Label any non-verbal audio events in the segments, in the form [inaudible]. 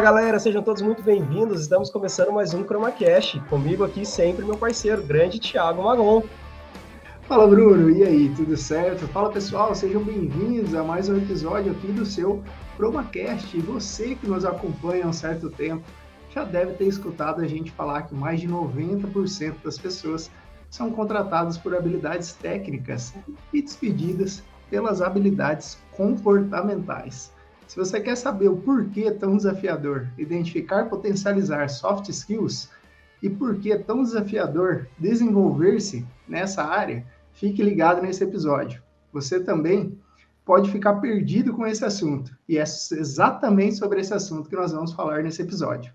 Fala galera, sejam todos muito bem-vindos. Estamos começando mais um ChromaCast. Comigo aqui sempre meu parceiro, grande Thiago Magon. Fala Bruno, e aí, tudo certo? Fala pessoal, sejam bem-vindos a mais um episódio aqui do seu ChromaCast. E você que nos acompanha há um certo tempo já deve ter escutado a gente falar que mais de 90% das pessoas são contratadas por habilidades técnicas e despedidas pelas habilidades comportamentais. Se você quer saber o porquê tão desafiador identificar, potencializar soft skills e por que tão desafiador desenvolver-se nessa área, fique ligado nesse episódio. Você também pode ficar perdido com esse assunto, e é exatamente sobre esse assunto que nós vamos falar nesse episódio.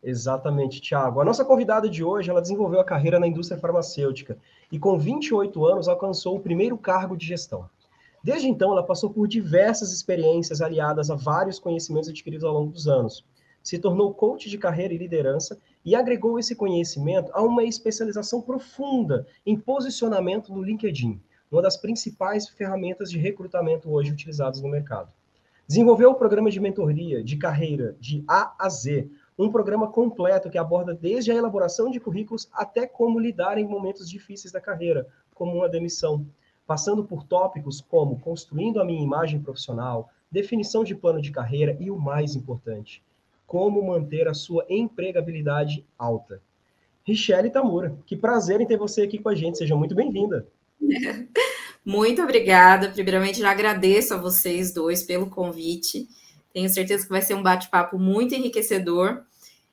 Exatamente, Thiago. A nossa convidada de hoje, ela desenvolveu a carreira na indústria farmacêutica e com 28 anos alcançou o primeiro cargo de gestão. Desde então, ela passou por diversas experiências aliadas a vários conhecimentos adquiridos ao longo dos anos. Se tornou coach de carreira e liderança e agregou esse conhecimento a uma especialização profunda em posicionamento no LinkedIn, uma das principais ferramentas de recrutamento hoje utilizadas no mercado. Desenvolveu o programa de mentoria de carreira de A a Z, um programa completo que aborda desde a elaboração de currículos até como lidar em momentos difíceis da carreira, como uma demissão passando por tópicos como construindo a minha imagem profissional, definição de plano de carreira e o mais importante, como manter a sua empregabilidade alta. Richelle Tamura, que prazer em ter você aqui com a gente, seja muito bem-vinda. [laughs] Muito obrigada. Primeiramente, já agradeço a vocês dois pelo convite. Tenho certeza que vai ser um bate-papo muito enriquecedor,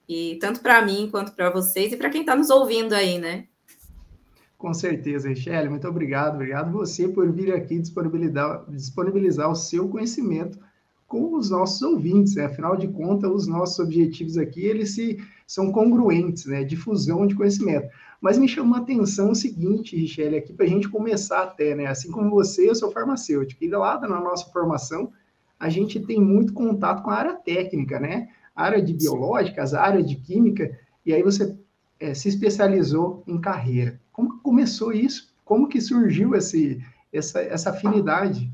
e tanto para mim quanto para vocês e para quem está nos ouvindo aí, né? Com certeza, Richelle, muito obrigado. Obrigado você por vir aqui disponibilizar, disponibilizar o seu conhecimento com os nossos ouvintes. Né? Afinal de contas, os nossos objetivos aqui, eles se, são congruentes, né? Difusão de conhecimento. Mas me chamou a atenção o seguinte, Richelle, aqui para a gente começar até, né? Assim como você, eu sou farmacêutico. E lá na nossa formação, a gente tem muito contato com a área técnica, né? A área de biológicas, a área de química, e aí você é, se especializou em carreira. Como começou isso? Como que surgiu esse, essa, essa afinidade?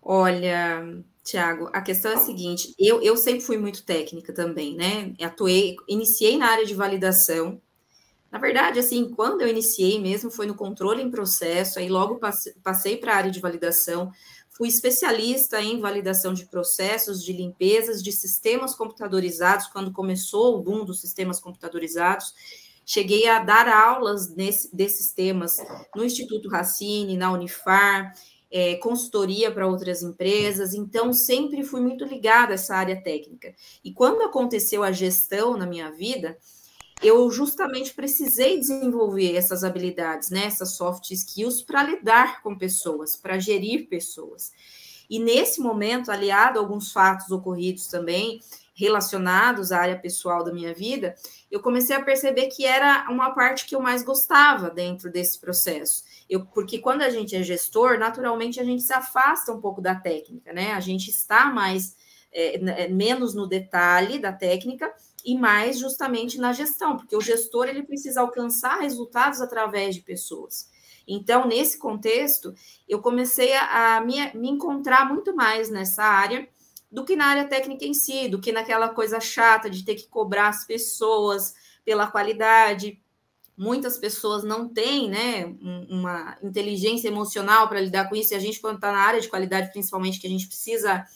Olha, Tiago, a questão é a seguinte: eu, eu sempre fui muito técnica também, né? Atuei, iniciei na área de validação. Na verdade, assim, quando eu iniciei mesmo foi no controle em processo, aí logo passei, para a área de validação, fui especialista em validação de processos, de limpezas, de sistemas computadorizados, quando começou o boom dos sistemas computadorizados. Cheguei a dar aulas nesse, desses temas no Instituto Racine, na Unifar, é, consultoria para outras empresas, então sempre fui muito ligada a essa área técnica. E quando aconteceu a gestão na minha vida, eu justamente precisei desenvolver essas habilidades, né, essas soft skills para lidar com pessoas, para gerir pessoas. E nesse momento, aliado a alguns fatos ocorridos também, relacionados à área pessoal da minha vida, eu comecei a perceber que era uma parte que eu mais gostava dentro desse processo. Eu, porque quando a gente é gestor, naturalmente a gente se afasta um pouco da técnica, né? A gente está mais é, é menos no detalhe da técnica e mais justamente na gestão, porque o gestor ele precisa alcançar resultados através de pessoas. Então, nesse contexto, eu comecei a, a me, me encontrar muito mais nessa área do que na área técnica em si, do que naquela coisa chata de ter que cobrar as pessoas pela qualidade. Muitas pessoas não têm né, uma inteligência emocional para lidar com isso, e a gente, quando está na área de qualidade, principalmente, que a gente precisa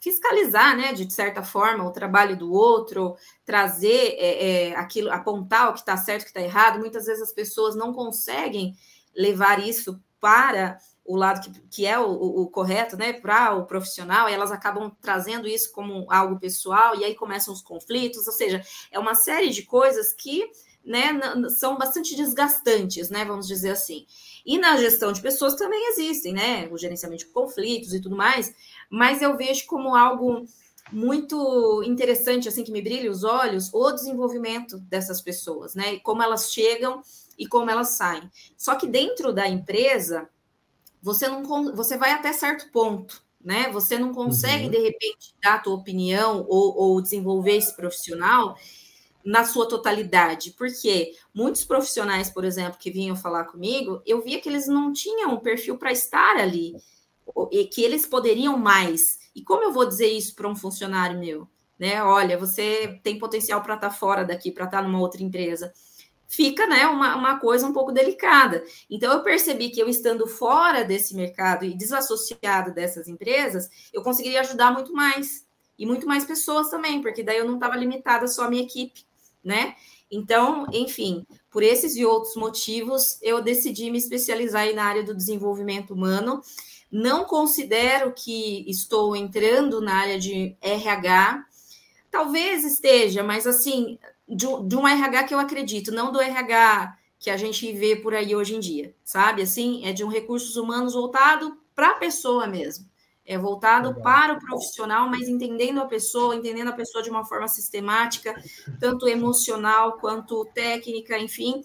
fiscalizar, né, de certa forma, o trabalho do outro, trazer é, é, aquilo, apontar o que está certo, o que está errado. Muitas vezes as pessoas não conseguem levar isso para o lado que, que é o, o, correto, né, para o profissional, e elas acabam trazendo isso como algo pessoal, e aí começam os conflitos, ou seja, é uma série de coisas que, né, são bastante desgastantes, né, vamos dizer assim. E na gestão de pessoas também existem, né, o gerenciamento de conflitos e tudo mais, mas eu vejo como algo muito interessante, assim, que me brilha os olhos, o desenvolvimento dessas pessoas, né, e como elas chegam e como elas saem. Só que dentro da empresa, você não você vai até certo ponto, né? Você não consegue, uhum. de repente, dar a tua opinião ou, ou desenvolver esse profissional na sua totalidade, porque muitos profissionais, por exemplo, que vinham falar comigo, eu via que eles não tinham um perfil para estar ali, e que eles poderiam mais. E como eu vou dizer isso para um funcionário meu? né? Olha, você tem potencial para estar tá fora daqui, para estar tá numa outra empresa. Fica, né, uma, uma coisa um pouco delicada. Então, eu percebi que eu estando fora desse mercado e desassociado dessas empresas, eu conseguiria ajudar muito mais. E muito mais pessoas também, porque daí eu não estava limitada só à minha equipe, né? Então, enfim, por esses e outros motivos, eu decidi me especializar na área do desenvolvimento humano. Não considero que estou entrando na área de RH, Talvez esteja, mas assim, de, de um RH que eu acredito, não do RH que a gente vê por aí hoje em dia, sabe? Assim, é de um recursos humanos voltado para a pessoa mesmo. É voltado Legal. para o profissional, mas entendendo a pessoa, entendendo a pessoa de uma forma sistemática, tanto emocional quanto técnica, enfim.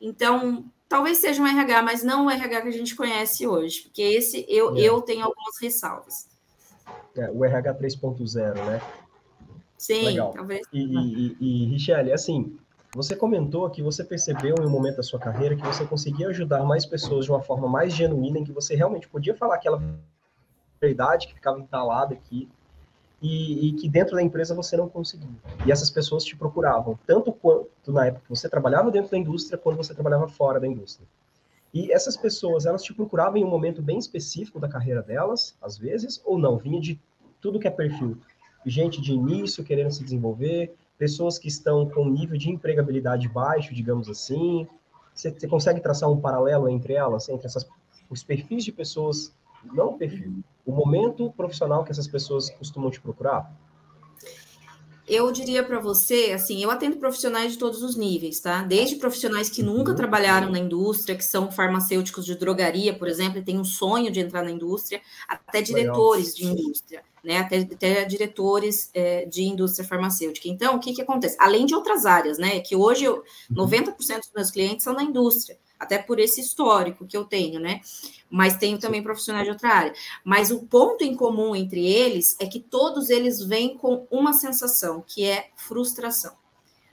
Então, talvez seja um RH, mas não o RH que a gente conhece hoje, porque esse eu, é. eu tenho algumas ressalvas. É, o RH 3.0, né? Sim, Legal. talvez. E, e, e, Richelle, assim, você comentou que você percebeu em um momento da sua carreira que você conseguia ajudar mais pessoas de uma forma mais genuína, em que você realmente podia falar aquela verdade que ficava entalada aqui, e, e, que dentro da empresa você não conseguia. E essas pessoas te procuravam, tanto quanto na época que você trabalhava dentro da indústria, quanto você trabalhava fora da indústria. E essas pessoas, elas te procuravam em um momento bem específico da carreira delas, às vezes, ou não? Vinha de tudo que é perfil gente de início querendo se desenvolver, pessoas que estão com nível de empregabilidade baixo, digamos assim. Você, você consegue traçar um paralelo entre elas, entre essas, os perfis de pessoas, não o perfil, o momento profissional que essas pessoas costumam te procurar? eu diria para você, assim, eu atendo profissionais de todos os níveis, tá? Desde profissionais que nunca uhum. trabalharam na indústria, que são farmacêuticos de drogaria, por exemplo, e têm um sonho de entrar na indústria, até diretores de indústria, né? Até, até diretores é, de indústria farmacêutica. Então, o que que acontece? Além de outras áreas, né? Que hoje eu, 90% uhum. dos meus clientes são na indústria até por esse histórico que eu tenho, né? Mas tenho também profissionais de outra área. Mas o ponto em comum entre eles é que todos eles vêm com uma sensação, que é frustração.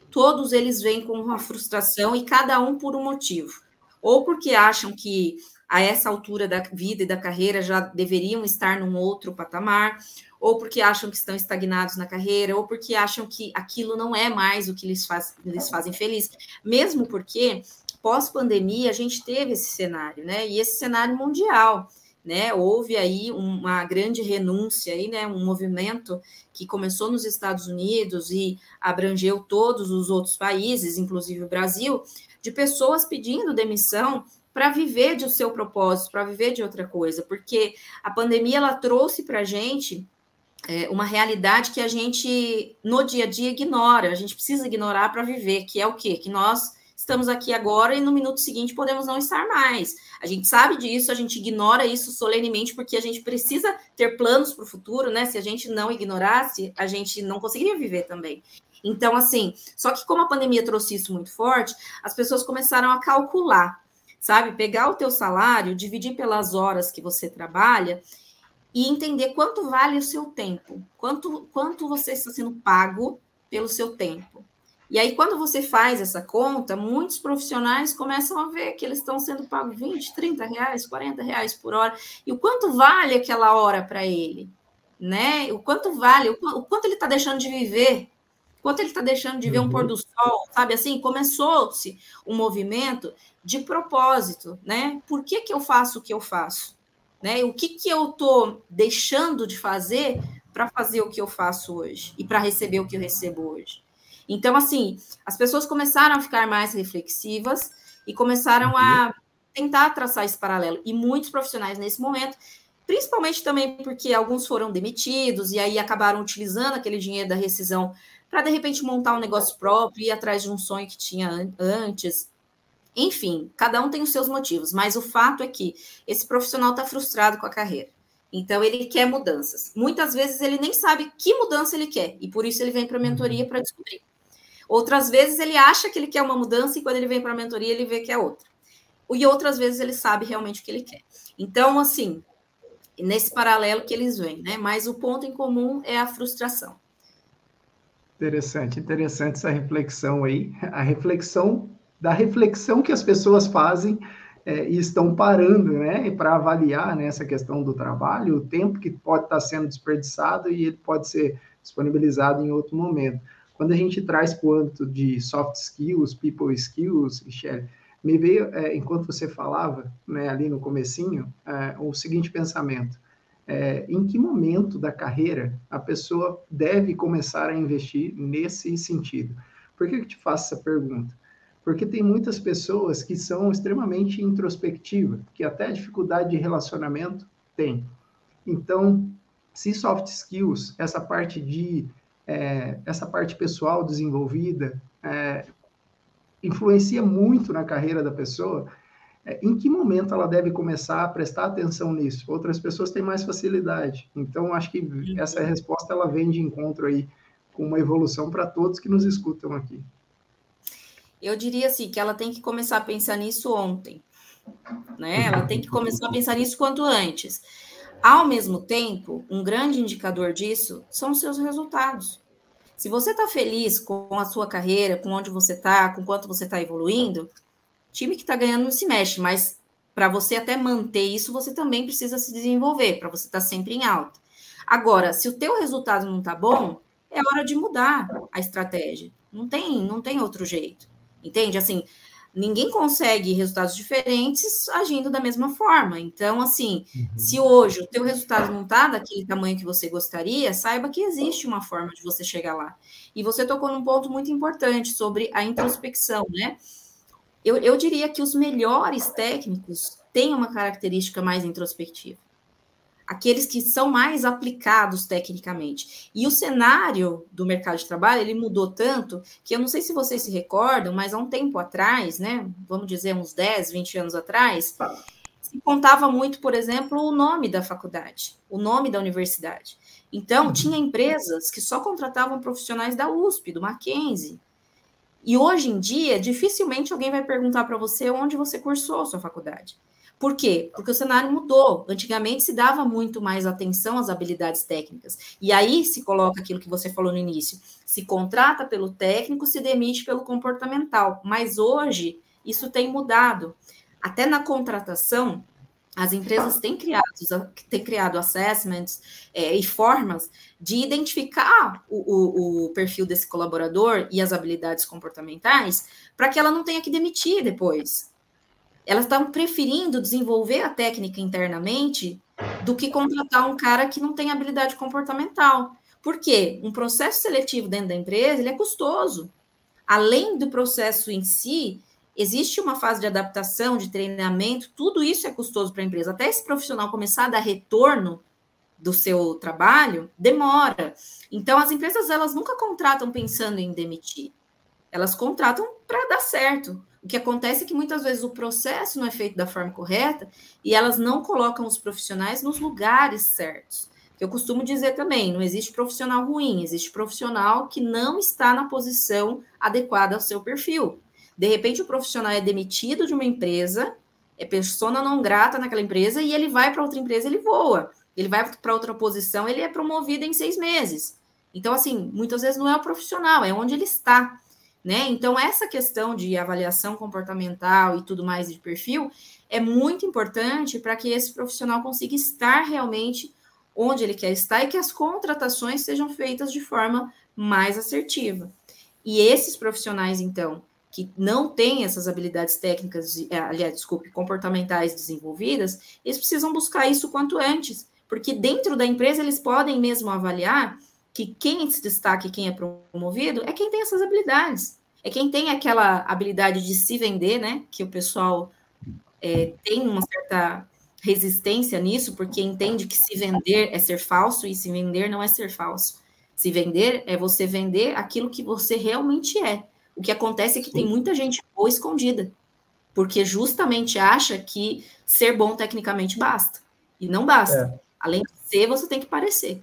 Todos eles vêm com uma frustração e cada um por um motivo. Ou porque acham que a essa altura da vida e da carreira já deveriam estar num outro patamar, ou porque acham que estão estagnados na carreira, ou porque acham que aquilo não é mais o que lhes, faz, lhes fazem feliz. Mesmo porque pós-pandemia, a gente teve esse cenário, né? E esse cenário mundial, né? Houve aí uma grande renúncia aí, né? Um movimento que começou nos Estados Unidos e abrangeu todos os outros países, inclusive o Brasil, de pessoas pedindo demissão para viver de seu propósito, para viver de outra coisa, porque a pandemia ela trouxe para a gente é, uma realidade que a gente no dia a dia ignora, a gente precisa ignorar para viver, que é o quê? Que nós estamos aqui agora e no minuto seguinte podemos não estar mais. A gente sabe disso, a gente ignora isso solenemente porque a gente precisa ter planos para o futuro, né? Se a gente não ignorasse, a gente não conseguiria viver também. Então, assim, só que como a pandemia trouxe isso muito forte, as pessoas começaram a calcular, sabe? Pegar o teu salário, dividir pelas horas que você trabalha e entender quanto vale o seu tempo, quanto, quanto você está sendo pago pelo seu tempo. E aí, quando você faz essa conta, muitos profissionais começam a ver que eles estão sendo pagos 20, 30 reais, 40 reais por hora. E o quanto vale aquela hora para ele? Né? O quanto vale, o quanto ele está deixando de viver, o quanto ele está deixando de ver um pôr do sol, sabe assim? Começou-se um movimento de propósito, né? Por que, que eu faço o que eu faço? Né? O que, que eu estou deixando de fazer para fazer o que eu faço hoje e para receber o que eu recebo hoje? Então, assim, as pessoas começaram a ficar mais reflexivas e começaram a uhum. tentar traçar esse paralelo. E muitos profissionais nesse momento, principalmente também porque alguns foram demitidos e aí acabaram utilizando aquele dinheiro da rescisão para de repente montar um negócio próprio, ir atrás de um sonho que tinha antes. Enfim, cada um tem os seus motivos, mas o fato é que esse profissional está frustrado com a carreira. Então, ele quer mudanças. Muitas vezes ele nem sabe que mudança ele quer, e por isso ele vem para a mentoria uhum. para descobrir. Outras vezes ele acha que ele quer uma mudança e quando ele vem para a mentoria ele vê que é outra. E outras vezes ele sabe realmente o que ele quer. Então, assim, nesse paralelo que eles vêm, né? Mas o ponto em comum é a frustração. Interessante, interessante essa reflexão aí. A reflexão da reflexão que as pessoas fazem é, e estão parando, né, para avaliar né, essa questão do trabalho, o tempo que pode estar sendo desperdiçado e ele pode ser disponibilizado em outro momento. Quando a gente traz para o âmbito de soft skills, people skills, Michelle, me veio, é, enquanto você falava, né, ali no comecinho, é, o seguinte pensamento. É, em que momento da carreira a pessoa deve começar a investir nesse sentido? Por que eu te faço essa pergunta? Porque tem muitas pessoas que são extremamente introspectivas, que até dificuldade de relacionamento tem. Então, se soft skills, essa parte de é, essa parte pessoal desenvolvida, é, influencia muito na carreira da pessoa, é, em que momento ela deve começar a prestar atenção nisso? Outras pessoas têm mais facilidade. Então, acho que uhum. essa resposta ela vem de encontro aí com uma evolução para todos que nos escutam aqui. Eu diria assim que ela tem que começar a pensar nisso ontem, né? [laughs] Ela tem que começar a pensar nisso quanto antes. Ao mesmo tempo, um grande indicador disso são os seus resultados. Se você está feliz com a sua carreira, com onde você está, com quanto você está evoluindo, time que está ganhando não se mexe, mas para você até manter isso, você também precisa se desenvolver, para você estar tá sempre em alta. Agora, se o teu resultado não está bom, é hora de mudar a estratégia. Não tem, não tem outro jeito. Entende? Assim, ninguém consegue resultados diferentes agindo da mesma forma. Então, assim, uhum. se hoje o teu resultado não está daquele tamanho que você gostaria, saiba que existe uma forma de você chegar lá. E você tocou num ponto muito importante sobre a introspecção, né? Eu, eu diria que os melhores técnicos têm uma característica mais introspectiva aqueles que são mais aplicados tecnicamente. E o cenário do mercado de trabalho, ele mudou tanto que eu não sei se vocês se recordam, mas há um tempo atrás, né, vamos dizer uns 10, 20 anos atrás, se contava muito, por exemplo, o nome da faculdade, o nome da universidade. Então, uhum. tinha empresas que só contratavam profissionais da USP, do Mackenzie. E hoje em dia, dificilmente alguém vai perguntar para você onde você cursou a sua faculdade. Por quê? Porque o cenário mudou. Antigamente se dava muito mais atenção às habilidades técnicas. E aí se coloca aquilo que você falou no início: se contrata pelo técnico, se demite pelo comportamental. Mas hoje isso tem mudado. Até na contratação, as empresas têm criado, têm criado assessments é, e formas de identificar o, o, o, perfil desse colaborador e as habilidades comportamentais para que ela não tenha que demitir depois elas estão preferindo desenvolver a técnica internamente do que contratar um cara que não tem habilidade comportamental. Por quê? Um processo seletivo dentro da empresa ele é custoso. Além do processo em si, existe uma fase de adaptação, de treinamento, tudo isso é custoso para a empresa. Até esse profissional começar a dar retorno do seu trabalho, demora. Então, as empresas elas nunca contratam pensando em demitir. Elas contratam para dar certo. O que acontece é que muitas vezes o processo não é feito da forma correta e elas não colocam os profissionais nos lugares certos. Eu costumo dizer também, não existe profissional ruim, existe profissional que não está na posição adequada ao seu perfil. De repente, o profissional é demitido de uma empresa, é persona não grata naquela empresa e ele vai para outra empresa, ele voa. Ele vai para outra posição, ele é promovido em seis meses. Então, assim, muitas vezes não é o profissional, é onde ele está. Né? Então, essa questão de avaliação comportamental e tudo mais de perfil é muito importante para que esse profissional consiga estar realmente onde ele quer estar e que as contratações sejam feitas de forma mais assertiva. E esses profissionais, então, que não têm essas habilidades técnicas, eh, aliás, desculpe, comportamentais desenvolvidas, eles precisam buscar isso quanto antes, porque dentro da empresa eles podem mesmo avaliar que quem se destaca e quem é promovido é quem tem essas habilidades. É quem tem aquela habilidade de se vender, né? Que o pessoal é, tem uma certa resistência nisso, porque entende que se vender é ser falso e se vender não é ser falso. Se vender é você vender aquilo que você realmente é. O que acontece é que tem muita gente boa escondida, porque justamente acha que ser bom tecnicamente basta. E não basta. É. Além de ser, você tem que parecer.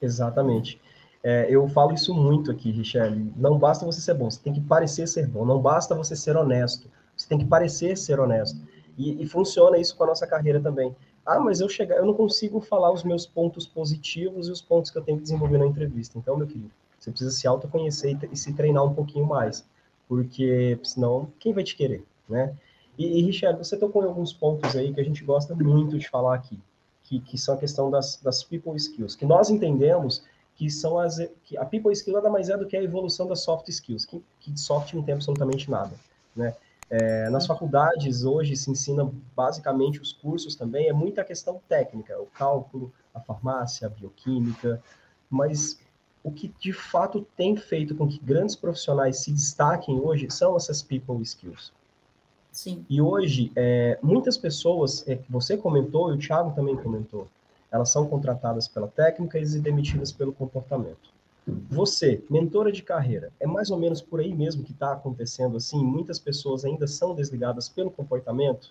Exatamente. É, eu falo isso muito aqui, Richelle. Não basta você ser bom, você tem que parecer ser bom. Não basta você ser honesto, você tem que parecer ser honesto. E, e funciona isso com a nossa carreira também. Ah, mas eu chegar, eu não consigo falar os meus pontos positivos e os pontos que eu tenho que desenvolver na entrevista. Então, meu querido, você precisa se autoconhecer e, e se treinar um pouquinho mais, porque senão quem vai te querer, né? E, e você tocou em alguns pontos aí que a gente gosta muito de falar aqui que, que são a questão das, das people skills, que nós entendemos que são as. Que a people skill nada mais é do que a evolução das soft skills, que, que soft não tem absolutamente nada. Né? É, nas faculdades hoje se ensina basicamente os cursos também, é muita questão técnica, o cálculo, a farmácia, a bioquímica, mas o que de fato tem feito com que grandes profissionais se destaquem hoje são essas people skills. Sim. E hoje, é, muitas pessoas, é, você comentou e o Thiago também comentou, elas são contratadas pela técnica e demitidas pelo comportamento. Você, mentora de carreira, é mais ou menos por aí mesmo que está acontecendo assim? Muitas pessoas ainda são desligadas pelo comportamento?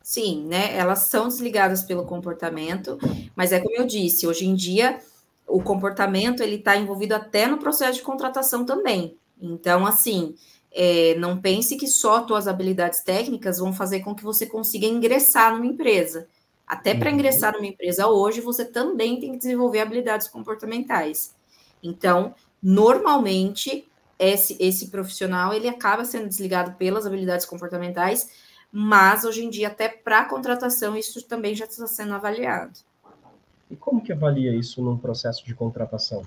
Sim, né? Elas são desligadas pelo comportamento, mas é como eu disse, hoje em dia o comportamento ele está envolvido até no processo de contratação também. Então, assim, é, não pense que só suas habilidades técnicas vão fazer com que você consiga ingressar numa empresa. Até para uhum. ingressar numa empresa hoje, você também tem que desenvolver habilidades comportamentais. Então, normalmente, esse, esse profissional ele acaba sendo desligado pelas habilidades comportamentais, mas hoje em dia, até para contratação, isso também já está sendo avaliado. E como que avalia isso num processo de contratação?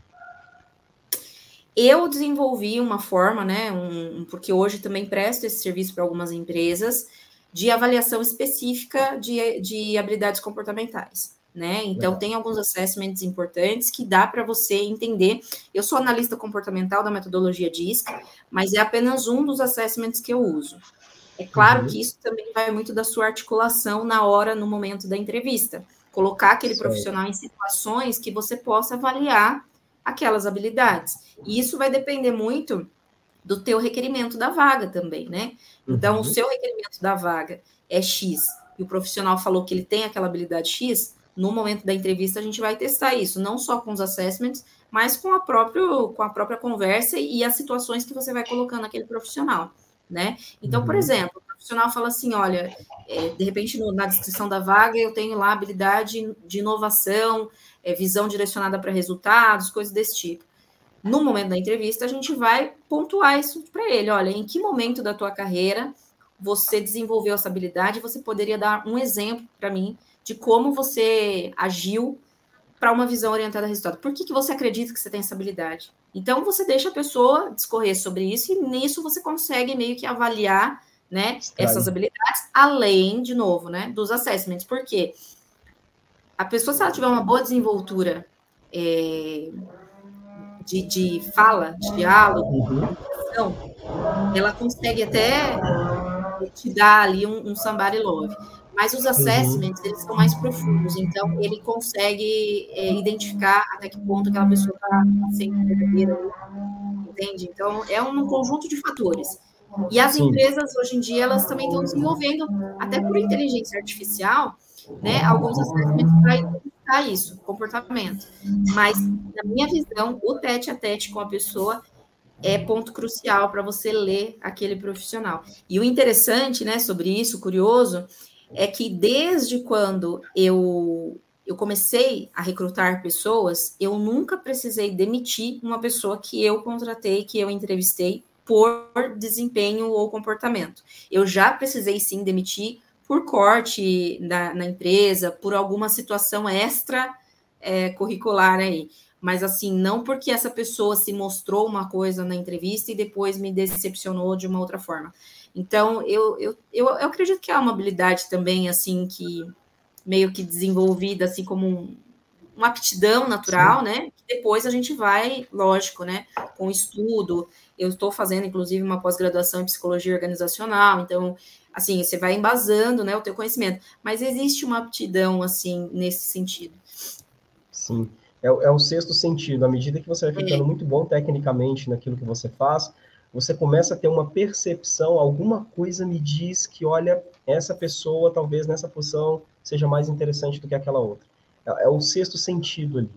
Eu desenvolvi uma forma, né, um, porque hoje também presto esse serviço para algumas empresas, de avaliação específica de, de habilidades comportamentais. Né? Então, tem alguns assessments importantes que dá para você entender. Eu sou analista comportamental da metodologia DISC, mas é apenas um dos assessments que eu uso. É claro uhum. que isso também vai muito da sua articulação na hora, no momento da entrevista. Colocar aquele certo. profissional em situações que você possa avaliar aquelas habilidades. E isso vai depender muito do teu requerimento da vaga também, né? Então, uhum. o seu requerimento da vaga é X e o profissional falou que ele tem aquela habilidade X, no momento da entrevista a gente vai testar isso, não só com os assessments, mas com a, próprio, com a própria conversa e as situações que você vai colocando aquele profissional, né? Então, uhum. por exemplo, o profissional fala assim, olha, é, de repente no, na descrição da vaga eu tenho lá habilidade de inovação, é, visão direcionada para resultados, coisas desse tipo. No momento da entrevista, a gente vai pontuar isso para ele. Olha, em que momento da tua carreira você desenvolveu essa habilidade? Você poderia dar um exemplo para mim de como você agiu para uma visão orientada a resultado. Por que, que você acredita que você tem essa habilidade? Então, você deixa a pessoa discorrer sobre isso e nisso você consegue meio que avaliar né, essas habilidades, além, de novo, né, dos assessments. Por quê? Porque a pessoa, se ela tiver uma boa desenvoltura é, de, de fala, de diálogo, uhum. ela consegue até te dar ali um, um somebody love. Mas os assessments, uhum. eles são mais profundos, então ele consegue é, identificar até que ponto aquela pessoa está sendo verdadeira, entende? Então, é um conjunto de fatores. E as Sim. empresas, hoje em dia, elas também estão desenvolvendo, até por inteligência artificial, né, alguns assessments para identificar isso, comportamento. Mas, na minha visão, o tete a tete com a pessoa é ponto crucial para você ler aquele profissional. E o interessante, né, sobre isso, curioso, é que desde quando eu eu comecei a recrutar pessoas, eu nunca precisei demitir uma pessoa que eu contratei, que eu entrevistei por desempenho ou comportamento. Eu já precisei sim demitir por corte na, na empresa, por alguma situação extra é, curricular aí. Mas assim, não porque essa pessoa se mostrou uma coisa na entrevista e depois me decepcionou de uma outra forma. Então, eu, eu, eu, eu acredito que é uma habilidade também, assim, que meio que desenvolvida, assim, como um, uma aptidão natural, Sim. né? Depois a gente vai, lógico, né? Com estudo. Eu estou fazendo, inclusive, uma pós-graduação em psicologia organizacional, então assim, você vai embasando, né, o teu conhecimento, mas existe uma aptidão, assim, nesse sentido. Sim, é, é o sexto sentido, à medida que você vai ficando é. muito bom tecnicamente naquilo que você faz, você começa a ter uma percepção, alguma coisa me diz que, olha, essa pessoa, talvez nessa função, seja mais interessante do que aquela outra. É, é o sexto sentido ali.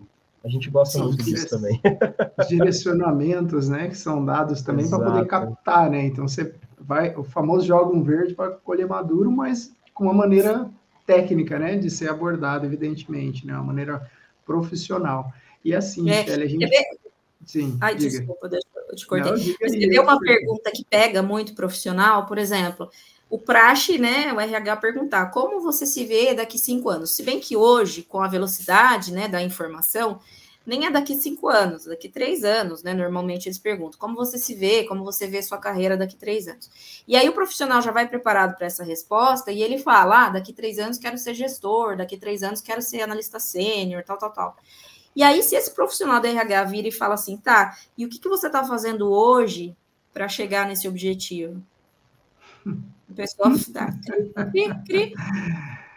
A gente gosta Sim, muito disso também. [laughs] Direcionamentos, né, que são dados também para poder captar, né? Então você vai, o famoso joga um verde para colher maduro, mas com uma maneira técnica, né, de ser abordado, evidentemente, né, uma maneira profissional. E assim, é, Kelly, a gente... Ver... Sim, Ai, diga. desculpa, deixa eu te cortei. Não, Mas uma pergunta que pega muito profissional, por exemplo, o praxe, né, o RH perguntar como você se vê daqui cinco anos. Se bem que hoje, com a velocidade, né, da informação, nem é daqui cinco anos, daqui três anos, né? Normalmente eles perguntam como você se vê, como você vê sua carreira daqui três anos. E aí o profissional já vai preparado para essa resposta e ele fala: ah, daqui três anos quero ser gestor, daqui três anos quero ser analista sênior, tal, tal, tal. E aí, se esse profissional da RH vira e fala assim, tá, e o que, que você está fazendo hoje para chegar nesse objetivo? [laughs] O pessoal tá, cri, cri.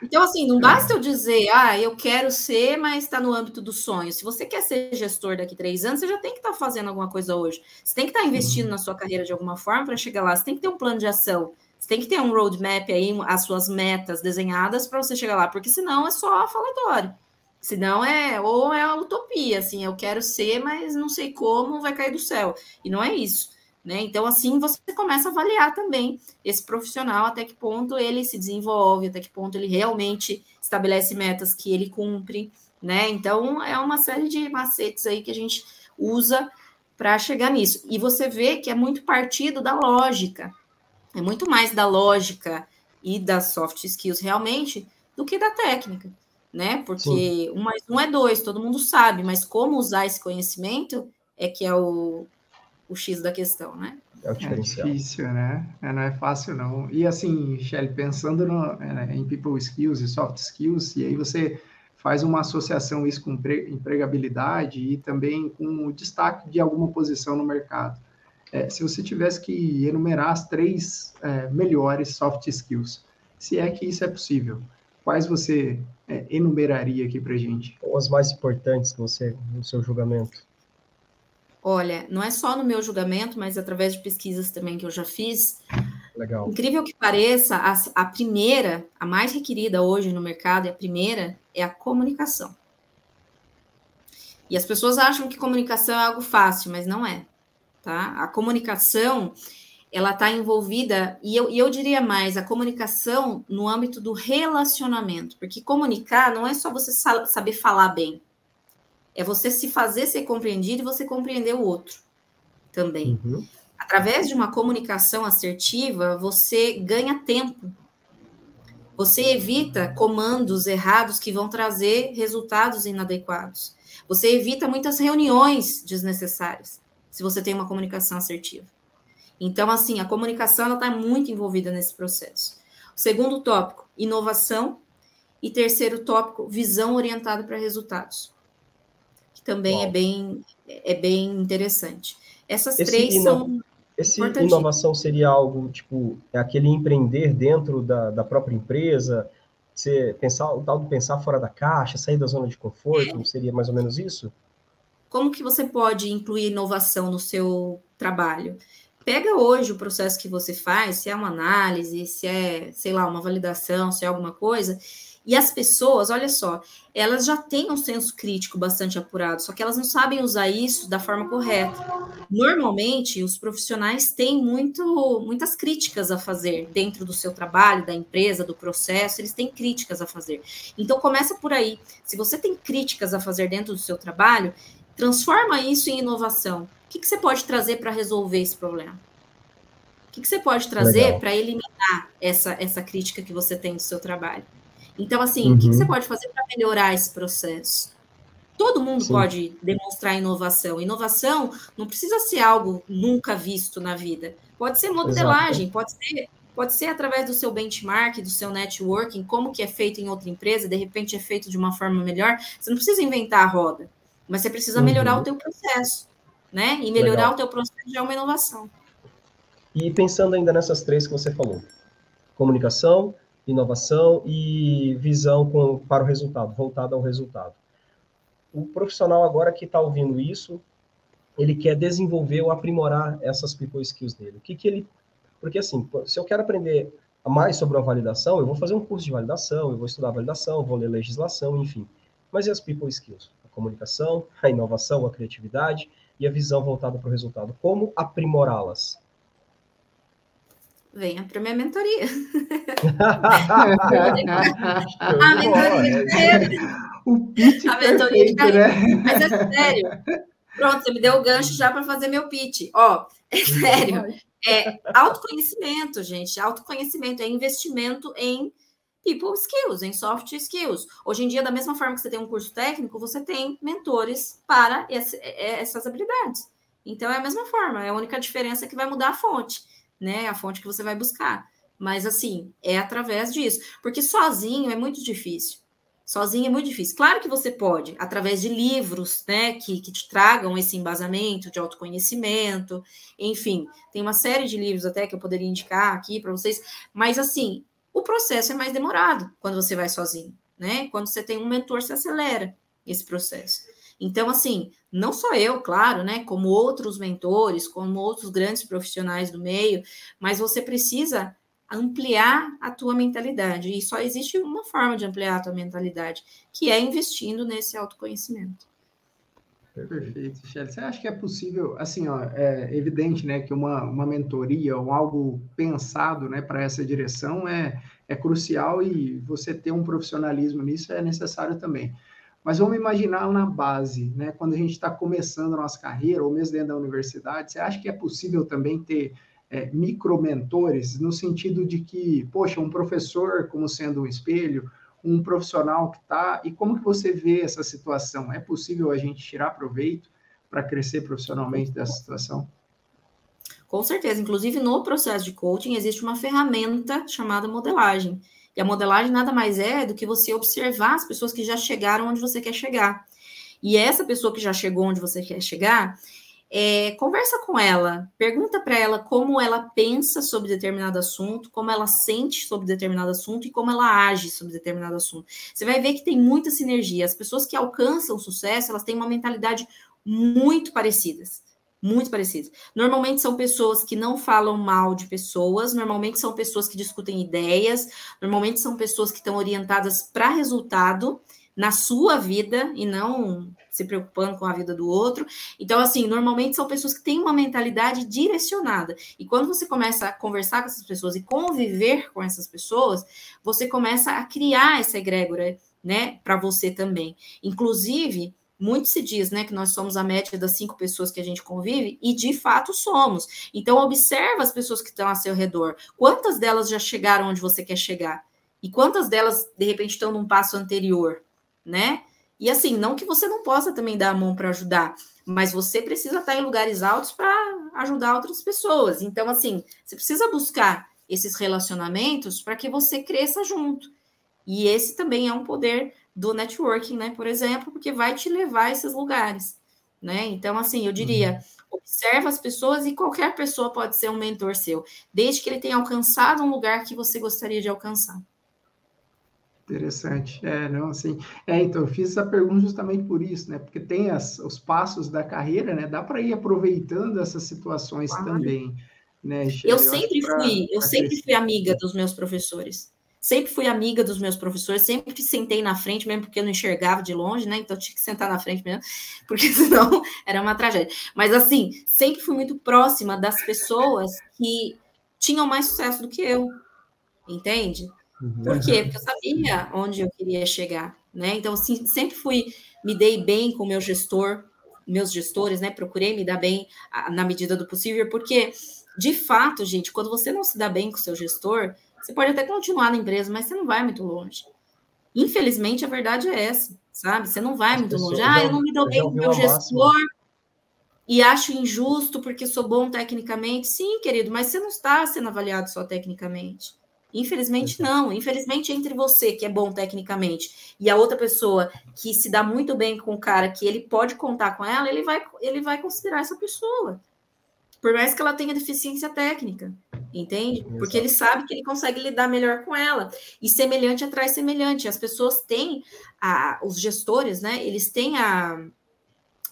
Então, assim, não basta eu dizer, ah, eu quero ser, mas está no âmbito do sonho. Se você quer ser gestor daqui a três anos, você já tem que estar tá fazendo alguma coisa hoje. Você tem que estar tá investindo na sua carreira de alguma forma para chegar lá. Você tem que ter um plano de ação. Você tem que ter um roadmap aí, as suas metas desenhadas para você chegar lá, porque senão é só falatório. Senão é, ou é uma utopia, assim, eu quero ser, mas não sei como, vai cair do céu. E não é isso. Né? Então, assim, você começa a avaliar também esse profissional, até que ponto ele se desenvolve, até que ponto ele realmente estabelece metas que ele cumpre, né? Então, é uma série de macetes aí que a gente usa para chegar nisso. E você vê que é muito partido da lógica, é muito mais da lógica e das soft skills realmente do que da técnica, né? Porque Sim. um mais um é dois, todo mundo sabe, mas como usar esse conhecimento é que é o, o X da questão, né? É, o é difícil, né? É, não é fácil, não. E assim, Shelly, pensando no, é, né, em people skills e soft skills, e aí você faz uma associação isso com empregabilidade e também com o destaque de alguma posição no mercado. É, se você tivesse que enumerar as três é, melhores soft skills, se é que isso é possível, quais você é, enumeraria aqui para gente? As mais importantes que você, no seu julgamento. Olha, não é só no meu julgamento, mas através de pesquisas também que eu já fiz. Legal. Incrível que pareça, a, a primeira, a mais requerida hoje no mercado, e a primeira é a comunicação. E as pessoas acham que comunicação é algo fácil, mas não é. Tá? A comunicação, ela está envolvida, e eu, e eu diria mais, a comunicação no âmbito do relacionamento, porque comunicar não é só você saber falar bem, é você se fazer ser compreendido e você compreender o outro também. Uhum. Através de uma comunicação assertiva, você ganha tempo. Você evita comandos errados que vão trazer resultados inadequados. Você evita muitas reuniões desnecessárias, se você tem uma comunicação assertiva. Então, assim, a comunicação está muito envolvida nesse processo. Segundo tópico, inovação. E terceiro tópico, visão orientada para resultados também é bem, é bem interessante. Essas esse três são. Esse inovação seria algo tipo é aquele empreender dentro da, da própria empresa, você pensar o tal de pensar fora da caixa, sair da zona de conforto, é. seria mais ou menos isso? Como que você pode incluir inovação no seu trabalho? Pega hoje o processo que você faz, se é uma análise, se é, sei lá, uma validação, se é alguma coisa, e as pessoas, olha só, elas já têm um senso crítico bastante apurado, só que elas não sabem usar isso da forma correta. Normalmente, os profissionais têm muito, muitas críticas a fazer dentro do seu trabalho, da empresa, do processo, eles têm críticas a fazer. Então, começa por aí. Se você tem críticas a fazer dentro do seu trabalho, transforma isso em inovação. O que, que você pode trazer para resolver esse problema? O que, que você pode trazer para eliminar essa, essa crítica que você tem do seu trabalho? Então, assim, uhum. o que, você uhum. pode fazer para melhorar esse processo? Todo mundo Sim. pode demonstrar inovação. Inovação não precisa ser algo nunca visto na vida. Pode ser modelagem, Exato. pode ser, pode ser através do seu benchmark, do seu networking, como que é feito em outra empresa, de repente é feito de uma forma melhor. Você não precisa inventar a roda, mas você precisa uhum. melhorar o teu processo, né? E melhorar Legal. o teu processo já é uma inovação. E pensando ainda nessas três que você falou, comunicação, inovação e visão com, para o resultado, voltada ao resultado. O profissional agora que está ouvindo isso, ele quer desenvolver ou aprimorar essas people skills dele. O que, que ele. Porque assim, se eu quero aprender mais sobre a validação, eu vou fazer um curso de validação, eu vou estudar validação, vou ler legislação, enfim. Mas e as people skills? A comunicação, a inovação, a criatividade e a visão voltada para o resultado. Como aprimorá-las? Venha para minha mentoria. [laughs] a mentoria o pitch a mentoria perfeito, de né? Mas é sério. Pronto, você me deu o gancho já para fazer meu pitch. Ó, é sério. É autoconhecimento, gente. Autoconhecimento é investimento em people skills, em soft skills. Hoje em dia, da mesma forma que você tem um curso técnico, você tem mentores para esse, é, essas habilidades. Então, é a mesma forma, é a única diferença que vai mudar a fonte, né? A fonte que você vai buscar. Mas, assim, é através disso. Porque sozinho é muito difícil. Sozinho é muito difícil. Claro que você pode, através de livros, né, que, que te tragam esse embasamento de autoconhecimento, enfim, tem uma série de livros até que eu poderia indicar aqui para vocês, mas assim, o processo é mais demorado quando você vai sozinho, né? Quando você tem um mentor, se acelera esse processo. Então, assim, não só eu, claro, né, como outros mentores, como outros grandes profissionais do meio, mas você precisa ampliar a tua mentalidade. E só existe uma forma de ampliar a tua mentalidade, que é investindo nesse autoconhecimento. Perfeito, Shelly. Você acha que é possível, assim, ó, é evidente, né, que uma, uma mentoria ou algo pensado, né, para essa direção é, é crucial e você ter um profissionalismo nisso é necessário também. Mas vamos imaginar na base, né, quando a gente está começando a nossa carreira, ou mesmo dentro da universidade, você acha que é possível também ter é, micromentores, no sentido de que, poxa, um professor como sendo um espelho, um profissional que está, e como que você vê essa situação? É possível a gente tirar proveito para crescer profissionalmente dessa situação? Com certeza, inclusive no processo de coaching existe uma ferramenta chamada modelagem. E a modelagem nada mais é do que você observar as pessoas que já chegaram onde você quer chegar. E essa pessoa que já chegou onde você quer chegar, é, conversa com ela, pergunta para ela como ela pensa sobre determinado assunto, como ela sente sobre determinado assunto e como ela age sobre determinado assunto. Você vai ver que tem muita sinergia. As pessoas que alcançam sucesso, elas têm uma mentalidade muito parecidas. Muito parecidas. Normalmente são pessoas que não falam mal de pessoas, normalmente são pessoas que discutem ideias, normalmente são pessoas que estão orientadas para resultado na sua vida e não se preocupando com a vida do outro. Então, assim, normalmente são pessoas que têm uma mentalidade direcionada. E quando você começa a conversar com essas pessoas e conviver com essas pessoas, você começa a criar essa egrégora, né, para você também. Inclusive, muito se diz, né, que nós somos a média das cinco pessoas que a gente convive, e de fato somos. Então, observa as pessoas que estão ao seu redor. Quantas delas já chegaram onde você quer chegar? E quantas delas, de repente, estão num passo anterior? né? E assim, não que você não possa também dar a mão para ajudar, mas você precisa estar em lugares altos para ajudar outras pessoas. Então, assim, você precisa buscar esses relacionamentos para que você cresça junto. E esse também é um poder do networking, né? Por exemplo, porque vai te levar a esses lugares, né? Então, assim, eu diria, uhum. observa as pessoas e qualquer pessoa pode ser um mentor seu, desde que ele tenha alcançado um lugar que você gostaria de alcançar. Interessante. É, não, assim. É, então, eu fiz essa pergunta justamente por isso, né? Porque tem as, os passos da carreira, né? Dá para ir aproveitando essas situações claro. também, né? Eu, eu sempre pra, fui, eu sempre fui amiga dos meus professores. Sempre fui amiga dos meus professores, sempre sentei na frente, mesmo porque eu não enxergava de longe, né? Então tinha que sentar na frente mesmo, [laughs] porque senão [laughs] era uma tragédia. Mas assim, sempre fui muito próxima das pessoas que tinham mais sucesso do que eu, entende? Uhum. Por quê? Porque eu sabia onde eu queria chegar, né? Então, assim, sempre fui, me dei bem com o meu gestor, meus gestores, né? Procurei me dar bem na medida do possível, porque, de fato, gente, quando você não se dá bem com o seu gestor, você pode até continuar na empresa, mas você não vai muito longe. Infelizmente, a verdade é essa, sabe? Você não vai As muito longe. Ah, eu não me dou bem com o meu gestor e acho injusto porque sou bom tecnicamente. Sim, querido, mas você não está sendo avaliado só tecnicamente. Infelizmente, não. Infelizmente, entre você, que é bom tecnicamente, e a outra pessoa que se dá muito bem com o cara, que ele pode contar com ela, ele vai, ele vai considerar essa pessoa. Por mais que ela tenha deficiência técnica, entende? Porque ele sabe que ele consegue lidar melhor com ela. E semelhante atrai semelhante. As pessoas têm, a, os gestores, né? Eles têm a.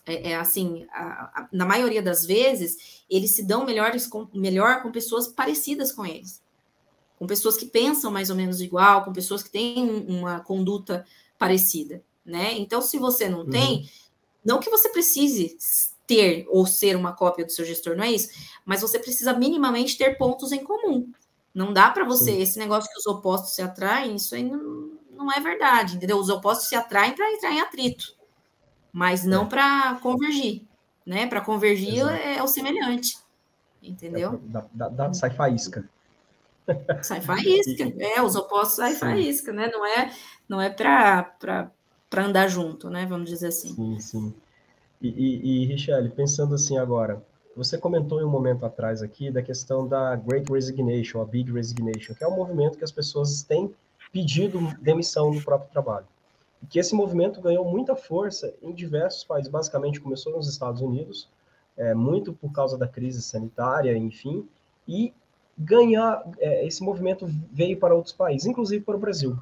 É, é assim, a, a, na maioria das vezes, eles se dão melhores com, melhor com pessoas parecidas com eles com pessoas que pensam mais ou menos igual, com pessoas que têm uma conduta parecida, né? Então, se você não tem, uhum. não que você precise ter ou ser uma cópia do seu gestor, não é isso, mas você precisa minimamente ter pontos em comum. Não dá para você, Sim. esse negócio que os opostos se atraem, isso aí não, não é verdade, entendeu? Os opostos se atraem para entrar em atrito, mas não é. para convergir, né? Para convergir é, é, o semelhante, entendeu? É, dá, dá, dá, sai faísca. Sai [laughs] faísca, é, os opostos saem faísca, né? Não é, não é para andar junto, né? Vamos dizer assim. Sim, sim. E, e, e Richelle, pensando assim agora, você comentou em um momento atrás aqui da questão da Great Resignation, a Big Resignation, que é um movimento que as pessoas têm pedido demissão do próprio trabalho. E que esse movimento ganhou muita força em diversos países, basicamente começou nos Estados Unidos, é, muito por causa da crise sanitária, enfim, e ganhar é, esse movimento veio para outros países, inclusive para o Brasil.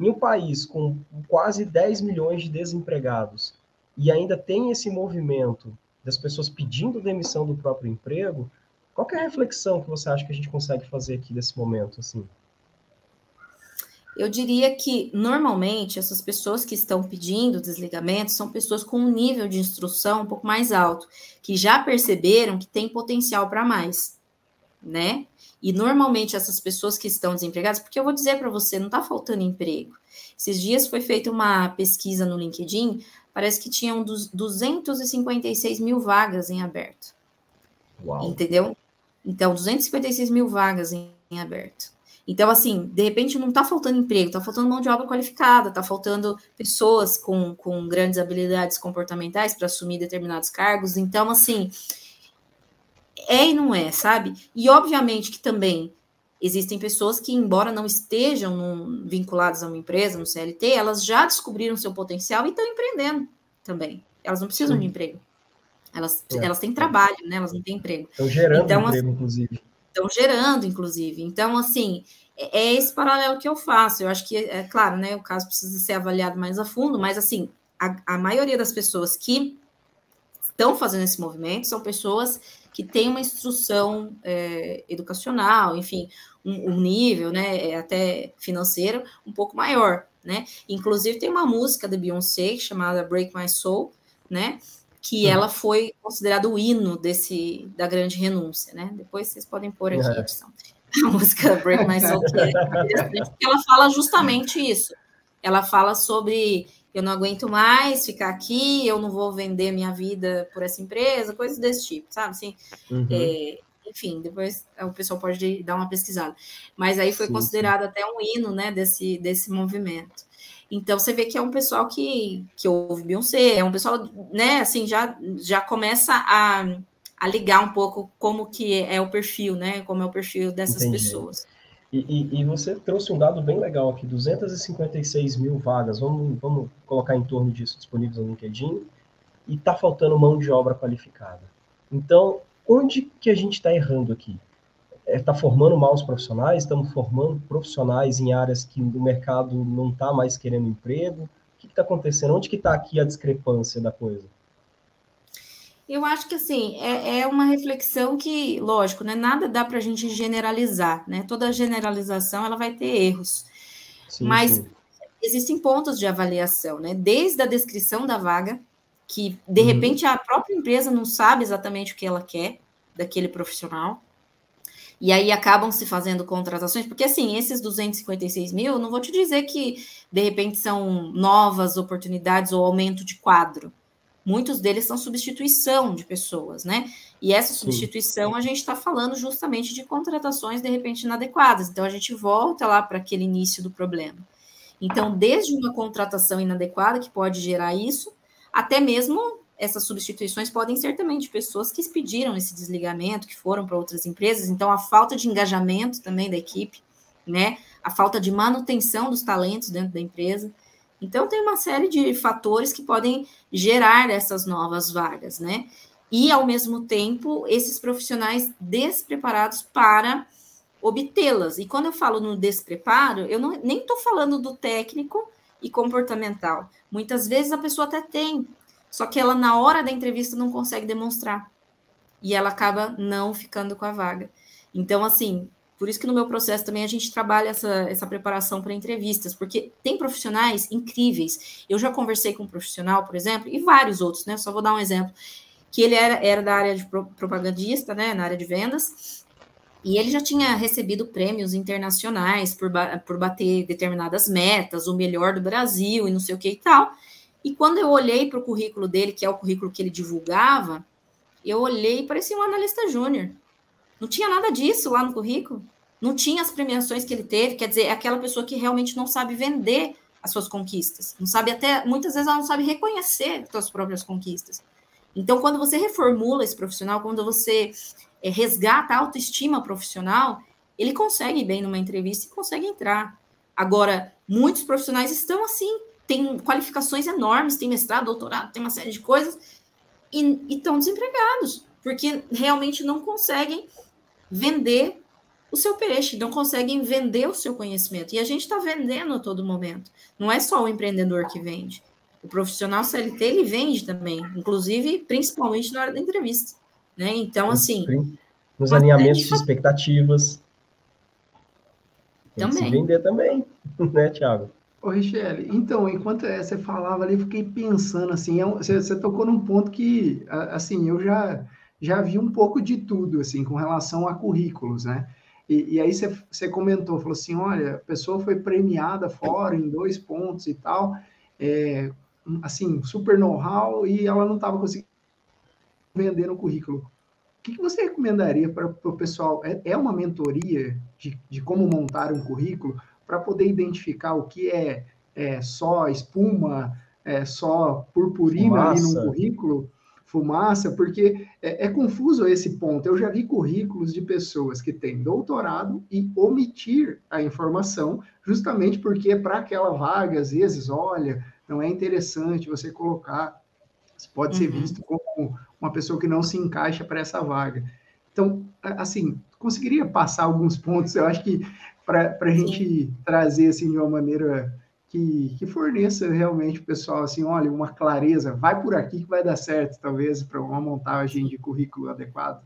Em um país com quase 10 milhões de desempregados e ainda tem esse movimento das pessoas pedindo demissão do próprio emprego, qual é a reflexão que você acha que a gente consegue fazer aqui nesse momento, assim? Eu diria que, normalmente, essas pessoas que estão pedindo desligamento são pessoas com um nível de instrução um pouco mais alto, que já perceberam que tem potencial para mais, né? E normalmente essas pessoas que estão desempregadas, porque eu vou dizer para você, não está faltando emprego. Esses dias foi feita uma pesquisa no LinkedIn, parece que tinham 256 mil vagas em aberto. Uau. Entendeu? Então, 256 mil vagas em, em aberto. Então, assim, de repente não está faltando emprego, está faltando mão de obra qualificada, está faltando pessoas com, com grandes habilidades comportamentais para assumir determinados cargos. Então, assim, é e não é, sabe? E obviamente que também existem pessoas que, embora não estejam num, vinculadas a uma empresa, no CLT, elas já descobriram seu potencial e estão empreendendo também. Elas não precisam Sim. de emprego. Elas, é. elas têm trabalho, né? Elas não têm emprego. Estão gerando então, emprego, assim, inclusive. Estão gerando, inclusive. Então, assim, é, é esse paralelo que eu faço. Eu acho que, é claro, né? O caso precisa ser avaliado mais a fundo, mas, assim, a, a maioria das pessoas que estão fazendo esse movimento são pessoas que têm uma instrução é, educacional, enfim, um, um, nível, né, é, até financeiro, um pouco maior, né? Inclusive tem uma música da Beyoncé chamada Break My Soul, né? Que uhum. ela foi considerada o hino desse da grande renúncia, né? Depois vocês podem pôr aqui a edição. A música Break My Soul, que é ela fala justamente isso. Ela fala sobre eu não aguento mais ficar aqui, eu não vou vender minha vida por essa empresa, coisas desse tipo, sabe? Assim, uhum. é, enfim, depois o pessoal pode dar uma pesquisada. Mas aí foi sim, considerado sim. até um hino, né, desse, desse movimento. Então você vê que é um pessoal que, que ouve Beyoncé, é um pessoal, né, assim, já, já começa a, a ligar um pouco como que é o perfil, né, como é o perfil dessas Entendi. pessoas. E, e, e, você trouxe um dado bem legal aqui, 256 mil vagas, vamos, vamos colocar em torno disso disponíveis no LinkedIn, e está faltando mão de obra qualificada. Então, onde que a gente está errando aqui? Está é, formando maus profissionais? Estamos formando profissionais em áreas que o mercado não está mais querendo emprego? O que está acontecendo? Onde que está aqui a discrepância da coisa? Eu acho que assim é, é uma reflexão que, lógico, né? Nada dá para a gente generalizar, né? Toda generalização ela vai ter erros, sim, mas sim. existem pontos de avaliação, né? Desde a descrição da vaga, que de uhum. repente a própria empresa não sabe exatamente o que ela quer daquele profissional, e aí acabam se fazendo contratações, porque assim, esses 256 mil, não vou te dizer que de repente são novas oportunidades ou aumento de quadro muitos deles são substituição de pessoas, né? E essa substituição Sim. a gente está falando justamente de contratações de repente inadequadas. Então a gente volta lá para aquele início do problema. Então, desde uma contratação inadequada que pode gerar isso, até mesmo essas substituições podem ser também de pessoas que pediram esse desligamento, que foram para outras empresas. Então, a falta de engajamento também da equipe, né? A falta de manutenção dos talentos dentro da empresa. Então, tem uma série de fatores que podem gerar essas novas vagas, né? E, ao mesmo tempo, esses profissionais despreparados para obtê-las. E quando eu falo no despreparo, eu não, nem estou falando do técnico e comportamental. Muitas vezes a pessoa até tem, só que ela, na hora da entrevista, não consegue demonstrar. E ela acaba não ficando com a vaga. Então, assim, por isso que no meu processo também a gente trabalha essa, essa preparação para entrevistas, porque tem profissionais incríveis. Eu já conversei com um profissional, por exemplo, e vários outros, né? Só vou dar um exemplo. Que ele era, era da área de propagandista, né? Na área de vendas, e ele já tinha recebido prêmios internacionais por, por bater determinadas metas, o melhor do Brasil e não sei o que e tal. E quando eu olhei para o currículo dele, que é o currículo que ele divulgava, eu olhei e parecia um analista júnior. Não tinha nada disso lá no currículo. não tinha as premiações que ele teve, quer dizer, é aquela pessoa que realmente não sabe vender as suas conquistas, não sabe até, muitas vezes ela não sabe reconhecer as suas próprias conquistas. Então, quando você reformula esse profissional, quando você é, resgata a autoestima profissional, ele consegue bem numa entrevista e consegue entrar. Agora, muitos profissionais estão assim, têm qualificações enormes, têm mestrado, doutorado, tem uma série de coisas, e estão desempregados, porque realmente não conseguem vender o seu peixe, não conseguem vender o seu conhecimento. E a gente está vendendo a todo momento. Não é só o empreendedor que vende. O profissional CLT ele vende também, inclusive, principalmente na hora da entrevista. Né? Então, assim. Nos alinhamentos de expectativas. Tem também. se vender também, [laughs] né, Tiago? Ô, Richelle, então, enquanto você falava ali, eu fiquei pensando, assim, é você, você tocou num ponto que, assim, eu já, já vi um pouco de tudo, assim, com relação a currículos, né? E, e, aí você, você comentou, falou assim, olha, a pessoa foi premiada fora em dois pontos e tal, é, assim, super know-how e ela não estava conseguindo vender no currículo. O que, que você recomendaria para o pessoal? É, é uma mentoria de, de como montar um currículo para poder identificar o que é, é só espuma, é só purpurina Fumaça. ali no currículo? Fumaça, porque é, é, confuso esse ponto. Eu já vi currículos de pessoas que têm doutorado e omitir a informação, justamente porque é para aquela vaga, às vezes, olha, não é interessante você colocar, você pode uhum. ser visto como uma pessoa que não se encaixa para essa vaga. Então, assim, conseguiria passar alguns pontos, eu acho que para a gente trazer assim de uma maneira que, que forneça realmente o pessoal assim, olha, uma clareza, vai por aqui que vai dar certo, talvez, para uma montagem de currículo adequado.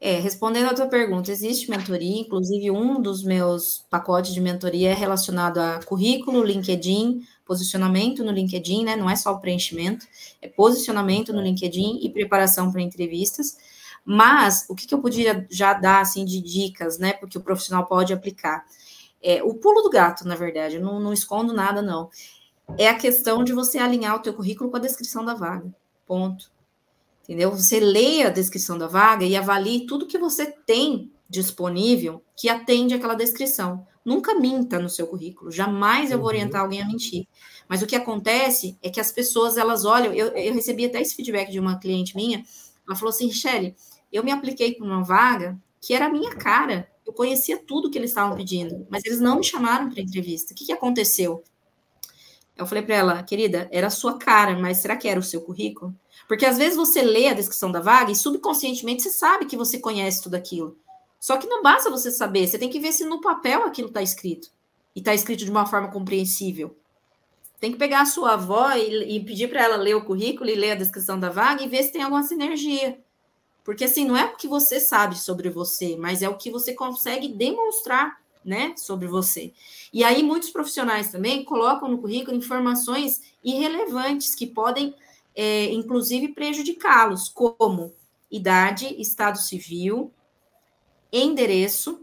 É, respondendo a tua pergunta, existe mentoria, inclusive um dos meus pacotes de mentoria é relacionado a currículo, LinkedIn, posicionamento no LinkedIn, né? Não é só o preenchimento, é posicionamento no LinkedIn e preparação para entrevistas. Mas o que, que eu podia já dar assim de dicas, né? Porque o profissional pode aplicar. É, o pulo do gato, na verdade, eu não, não escondo nada, não. É a questão de você alinhar o teu currículo com a descrição da vaga. Ponto. Entendeu? Você leia a descrição da vaga e avalie tudo que você tem disponível que atende aquela descrição. Nunca minta no seu currículo. Jamais eu vou uhum. orientar alguém a mentir. Mas o que acontece é que as pessoas, elas olham... Eu, eu recebi até esse feedback de uma cliente minha. Ela falou assim, Michele, eu me apliquei para uma vaga que era a minha cara eu conhecia tudo que eles estavam pedindo, mas eles não me chamaram para entrevista. O que, que aconteceu? Eu falei para ela, querida, era a sua cara, mas será que era o seu currículo? Porque às vezes você lê a descrição da vaga e subconscientemente você sabe que você conhece tudo aquilo. Só que não basta você saber, você tem que ver se no papel aquilo está escrito. E está escrito de uma forma compreensível. Tem que pegar a sua avó e, e pedir para ela ler o currículo e ler a descrição da vaga e ver se tem alguma sinergia. Porque assim, não é o que você sabe sobre você, mas é o que você consegue demonstrar, né, sobre você. E aí muitos profissionais também colocam no currículo informações irrelevantes que podem, é, inclusive, prejudicá-los, como idade, estado civil, endereço,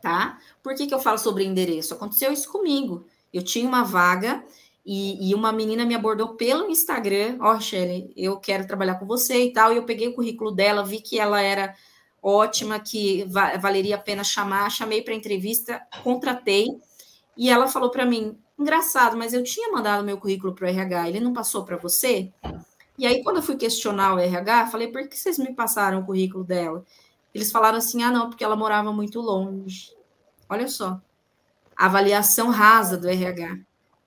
tá? Por que, que eu falo sobre endereço? Aconteceu isso comigo. Eu tinha uma vaga e, e, uma menina me abordou pelo Instagram, ó, oh, Shelly, eu quero trabalhar com você e tal. E eu peguei o currículo dela, vi que ela era ótima, que va valeria a pena chamar, chamei para entrevista, contratei. E ela falou para mim: engraçado, mas eu tinha mandado meu currículo para o RH, ele não passou para você? E aí, quando eu fui questionar o RH, falei: por que vocês me passaram o currículo dela? Eles falaram assim: ah, não, porque ela morava muito longe. Olha só, avaliação rasa do RH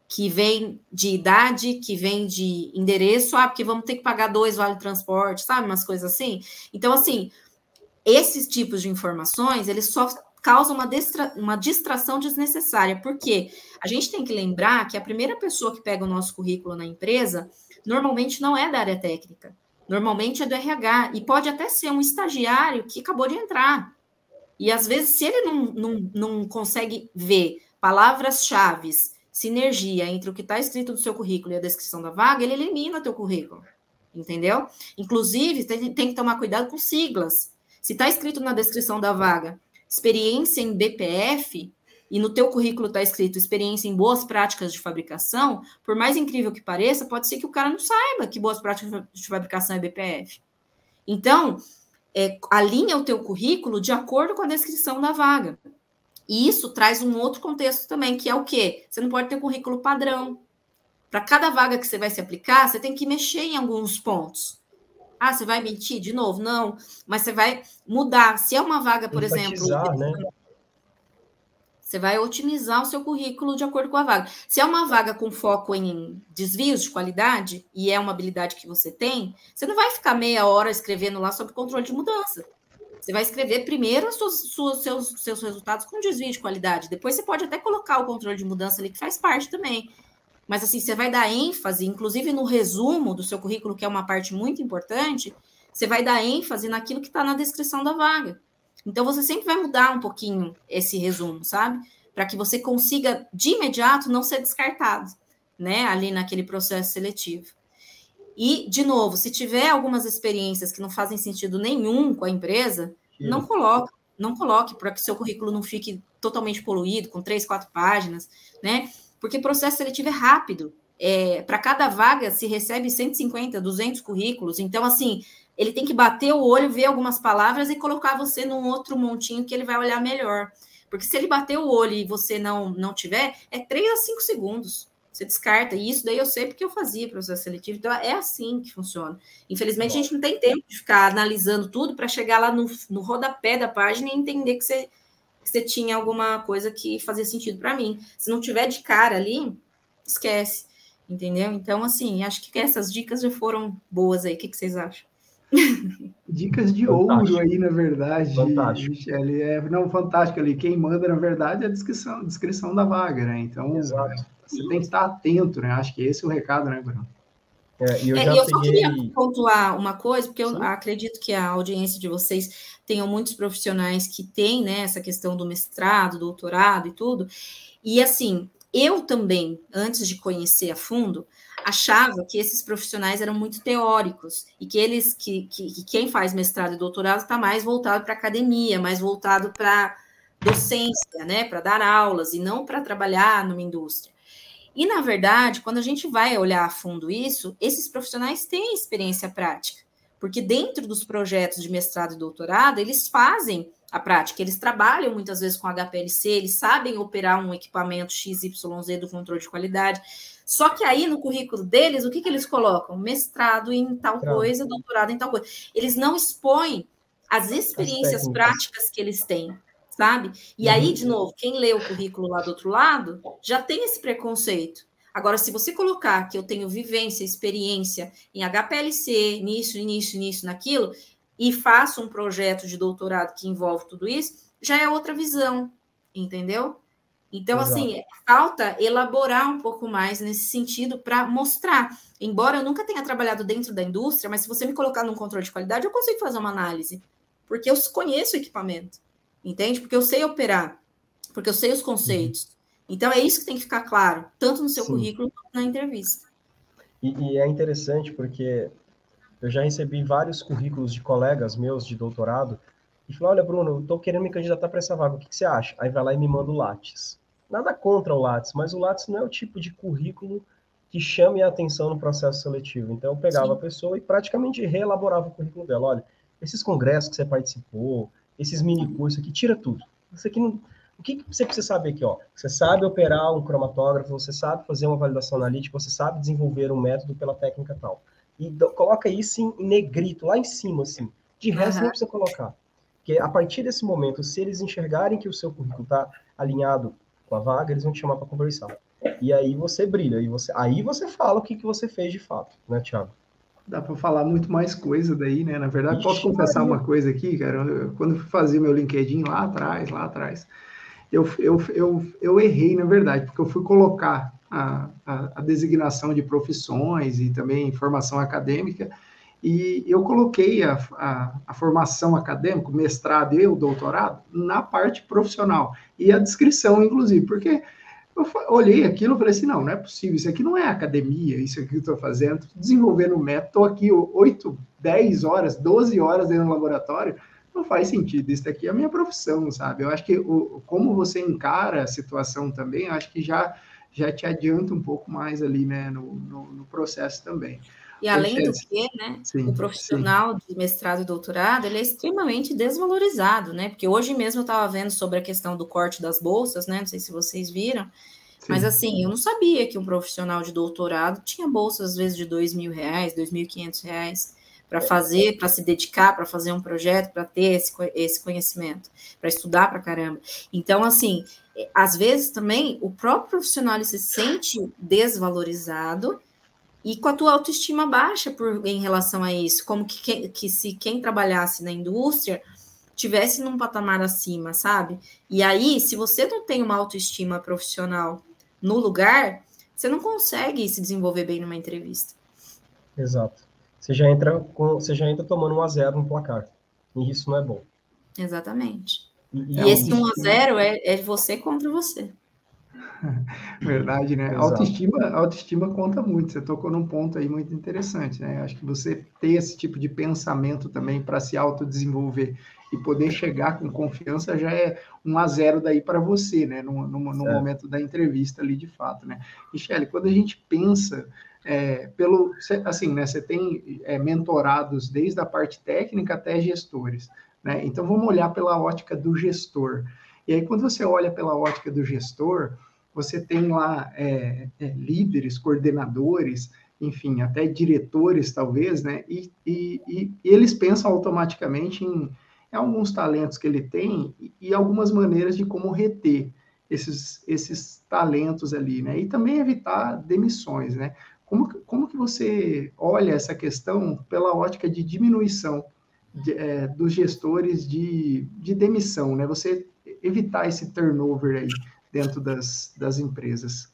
que vem de idade, que vem de endereço, ah, porque vamos ter que pagar dois vale transporte, sabe, umas coisas assim. Então, assim, esses tipos de informações, eles só causam uma, distra uma distração desnecessária, porque a gente tem que lembrar que a primeira pessoa que pega o nosso currículo na empresa, normalmente não é da área técnica, normalmente é do RH, e pode até ser um estagiário que acabou de entrar. E às vezes, se ele não, não, não consegue ver palavras-chave sinergia entre o que está escrito no seu currículo e a descrição da vaga, ele elimina teu currículo, entendeu? Inclusive, tem, tem que tomar cuidado com siglas. Se está escrito na descrição da vaga experiência em BPF e no teu currículo está escrito experiência em boas práticas de fabricação, por mais incrível que pareça, pode ser que o cara não saiba que boas práticas de fabricação é BPF. Então, é, alinha o teu currículo de acordo com a descrição da vaga. E isso traz um outro contexto também, que é o quê? Você não pode ter currículo padrão. Para cada vaga que você vai se aplicar, você tem que mexer em alguns pontos. Ah, você vai mentir de novo? Não, mas você vai mudar. Se é uma vaga, por exemplo, né? você vai otimizar o seu currículo de acordo com a vaga. Se é uma vaga com foco em desvios de qualidade e é uma habilidade que você tem, você não vai ficar meia hora escrevendo lá sobre controle de mudança. Você vai escrever primeiro suas, seus, seus resultados com desvio de qualidade. Depois você pode até colocar o controle de mudança ali, que faz parte também. Mas assim, você vai dar ênfase, inclusive no resumo do seu currículo, que é uma parte muito importante, você vai dar ênfase naquilo que está na descrição da vaga. Então você sempre vai mudar um pouquinho esse resumo, sabe? Para que você consiga de imediato não ser descartado, né? Ali naquele processo seletivo. E, de novo, se tiver algumas experiências que não fazem sentido nenhum com a empresa, Sim. não coloque, não coloque para que seu currículo não fique totalmente poluído, com três, quatro páginas, né? porque processo seletivo é rápido. É, para cada vaga se recebe 150, 200 currículos. Então, assim, ele tem que bater o olho, ver algumas palavras e colocar você num outro montinho que ele vai olhar melhor. Porque se ele bater o olho e você não, não tiver, é 3 a 5 segundos. Você descarta. E isso daí eu sei porque eu fazia processo seletivo. Então, é assim que funciona. Infelizmente, Bom. a gente não tem tempo de ficar analisando tudo para chegar lá no, no rodapé da página e entender que você que você tinha alguma coisa que fazia sentido para mim. Se não tiver de cara ali, esquece, entendeu? Então, assim, acho que essas dicas já foram boas aí. O que, que vocês acham? [laughs] Dicas de fantástico. ouro aí, na verdade. Fantástico. Michele. É, não, fantástico ali. Quem manda, na verdade, é a descrição, descrição da vaga, né? Então, Exato. Você tem que estar atento, né? Acho que esse é o recado, né, Bruno? É, eu, é, eu só queria pontuar uma coisa, porque eu Sim. acredito que a audiência de vocês tenham muitos profissionais que têm né, essa questão do mestrado, doutorado e tudo. E assim, eu também, antes de conhecer a fundo, achava que esses profissionais eram muito teóricos e que eles que, que, que quem faz mestrado e doutorado está mais voltado para academia, mais voltado para docência, né, para dar aulas e não para trabalhar numa indústria. E, na verdade, quando a gente vai olhar a fundo isso, esses profissionais têm experiência prática, porque dentro dos projetos de mestrado e doutorado, eles fazem a prática, eles trabalham muitas vezes com HPLC, eles sabem operar um equipamento XYZ do controle de qualidade. Só que aí no currículo deles, o que, que eles colocam? Mestrado em tal coisa, doutorado em tal coisa. Eles não expõem as experiências práticas que eles têm sabe? E uhum. aí, de novo, quem lê o currículo lá do outro lado já tem esse preconceito. Agora, se você colocar que eu tenho vivência, experiência em HPLC, nisso, nisso, nisso, naquilo, e faço um projeto de doutorado que envolve tudo isso, já é outra visão, entendeu? Então, Exato. assim, falta elaborar um pouco mais nesse sentido para mostrar. Embora eu nunca tenha trabalhado dentro da indústria, mas se você me colocar num controle de qualidade, eu consigo fazer uma análise, porque eu conheço o equipamento entende? Porque eu sei operar, porque eu sei os conceitos. Uhum. Então é isso que tem que ficar claro, tanto no seu Sim. currículo quanto na entrevista. E, e, é interessante porque eu já recebi vários currículos de colegas meus de doutorado e falou: Olha, Bruno, eu estou querendo me candidatar para essa vaga, o que, que, você acha? Aí vai lá e me manda o Lattes. Nada contra o Lattes, mas o Lattes não é o tipo de currículo que chame a atenção no processo seletivo. Então eu pegava Sim. a pessoa e praticamente reelaborava o currículo dela. Olha, esses congressos que você participou, esses mini cursos aqui, tira tudo. Isso aqui não, o que, você precisa saber aqui? Ó? Você sabe operar um cromatógrafo, você sabe fazer uma validação analítica, você sabe desenvolver um método pela técnica tal. E do, coloca isso em, negrito, lá em cima, assim. De resto, uhum. não precisa colocar. Porque a partir desse momento, se eles enxergarem que o seu currículo está alinhado com a vaga, eles vão te chamar para conversar. E aí você brilha, e você, aí você fala o que, que você fez de fato, né, Thiago? Dá para falar muito mais coisa daí, né? Na verdade, posso confessar uma coisa aqui, cara. Eu, quando eu fazia meu LinkedIn lá atrás, lá atrás, eu, eu, eu, eu errei, na verdade, porque eu fui colocar a, a, a designação de profissões e também formação acadêmica, e eu coloquei a, a, a, formação acadêmica, mestrado e o doutorado, na parte profissional, e a descrição, inclusive, porque eu olhei aquilo e falei assim, não, não é possível, isso aqui não é academia, isso aqui que eu estou fazendo, desenvolvendo método, estou aqui 8, 10 horas, 12 horas dentro do laboratório, não faz sentido, isso aqui é a minha profissão, sabe? Eu acho que o, como você encara a situação também, acho que já, já te adianta um pouco mais ali, né, no, no, no processo também. E além do que, né, sim, o profissional sim. de mestrado e doutorado, ele é extremamente desvalorizado, né? Porque hoje mesmo eu estava vendo sobre a questão do corte das bolsas, né? Não sei se vocês viram, sim. mas assim, eu não sabia que um profissional de doutorado tinha bolsas às vezes de dois mil reais, dois mil e quinhentos reais para fazer, para se dedicar, para fazer um projeto, para ter esse, esse conhecimento, para estudar para caramba. Então, assim, às vezes também o próprio profissional se sente desvalorizado e com a tua autoestima baixa por, em relação a isso, como que, que, se quem trabalhasse na indústria tivesse num patamar acima, sabe? E aí, se você não tem uma autoestima profissional no lugar, você não consegue se desenvolver bem numa entrevista. Exato. Você já entra com, você já entra tomando um a zero no placar. E isso não é bom. Exatamente. E, e esse 1 a 0 é, é você contra você. [laughs] Verdade, né? Autoestima, autoestima conta muito. Você tocou num ponto aí muito interessante, né? Acho que você ter esse tipo de pensamento também para se autodesenvolver e poder chegar com confiança já é um a zero daí para você, né? No, no, no momento da entrevista ali de fato, né? Michele, quando a gente pensa é, pelo assim, né? Você tem é, mentorados desde a parte técnica até gestores, né? Então vamos olhar pela ótica do gestor. E aí, quando você olha pela ótica do gestor, você tem lá é, é, líderes, coordenadores, enfim, até diretores, talvez, né? E, e, e, eles pensam automaticamente em, alguns talentos que ele tem e, e, algumas maneiras de como reter esses, esses talentos ali, né? E também evitar demissões, né? Como, como que você olha essa questão pela ótica de diminuição de, é, dos gestores de, de demissão, né? Você evitar esse turnover aí dentro das, das empresas?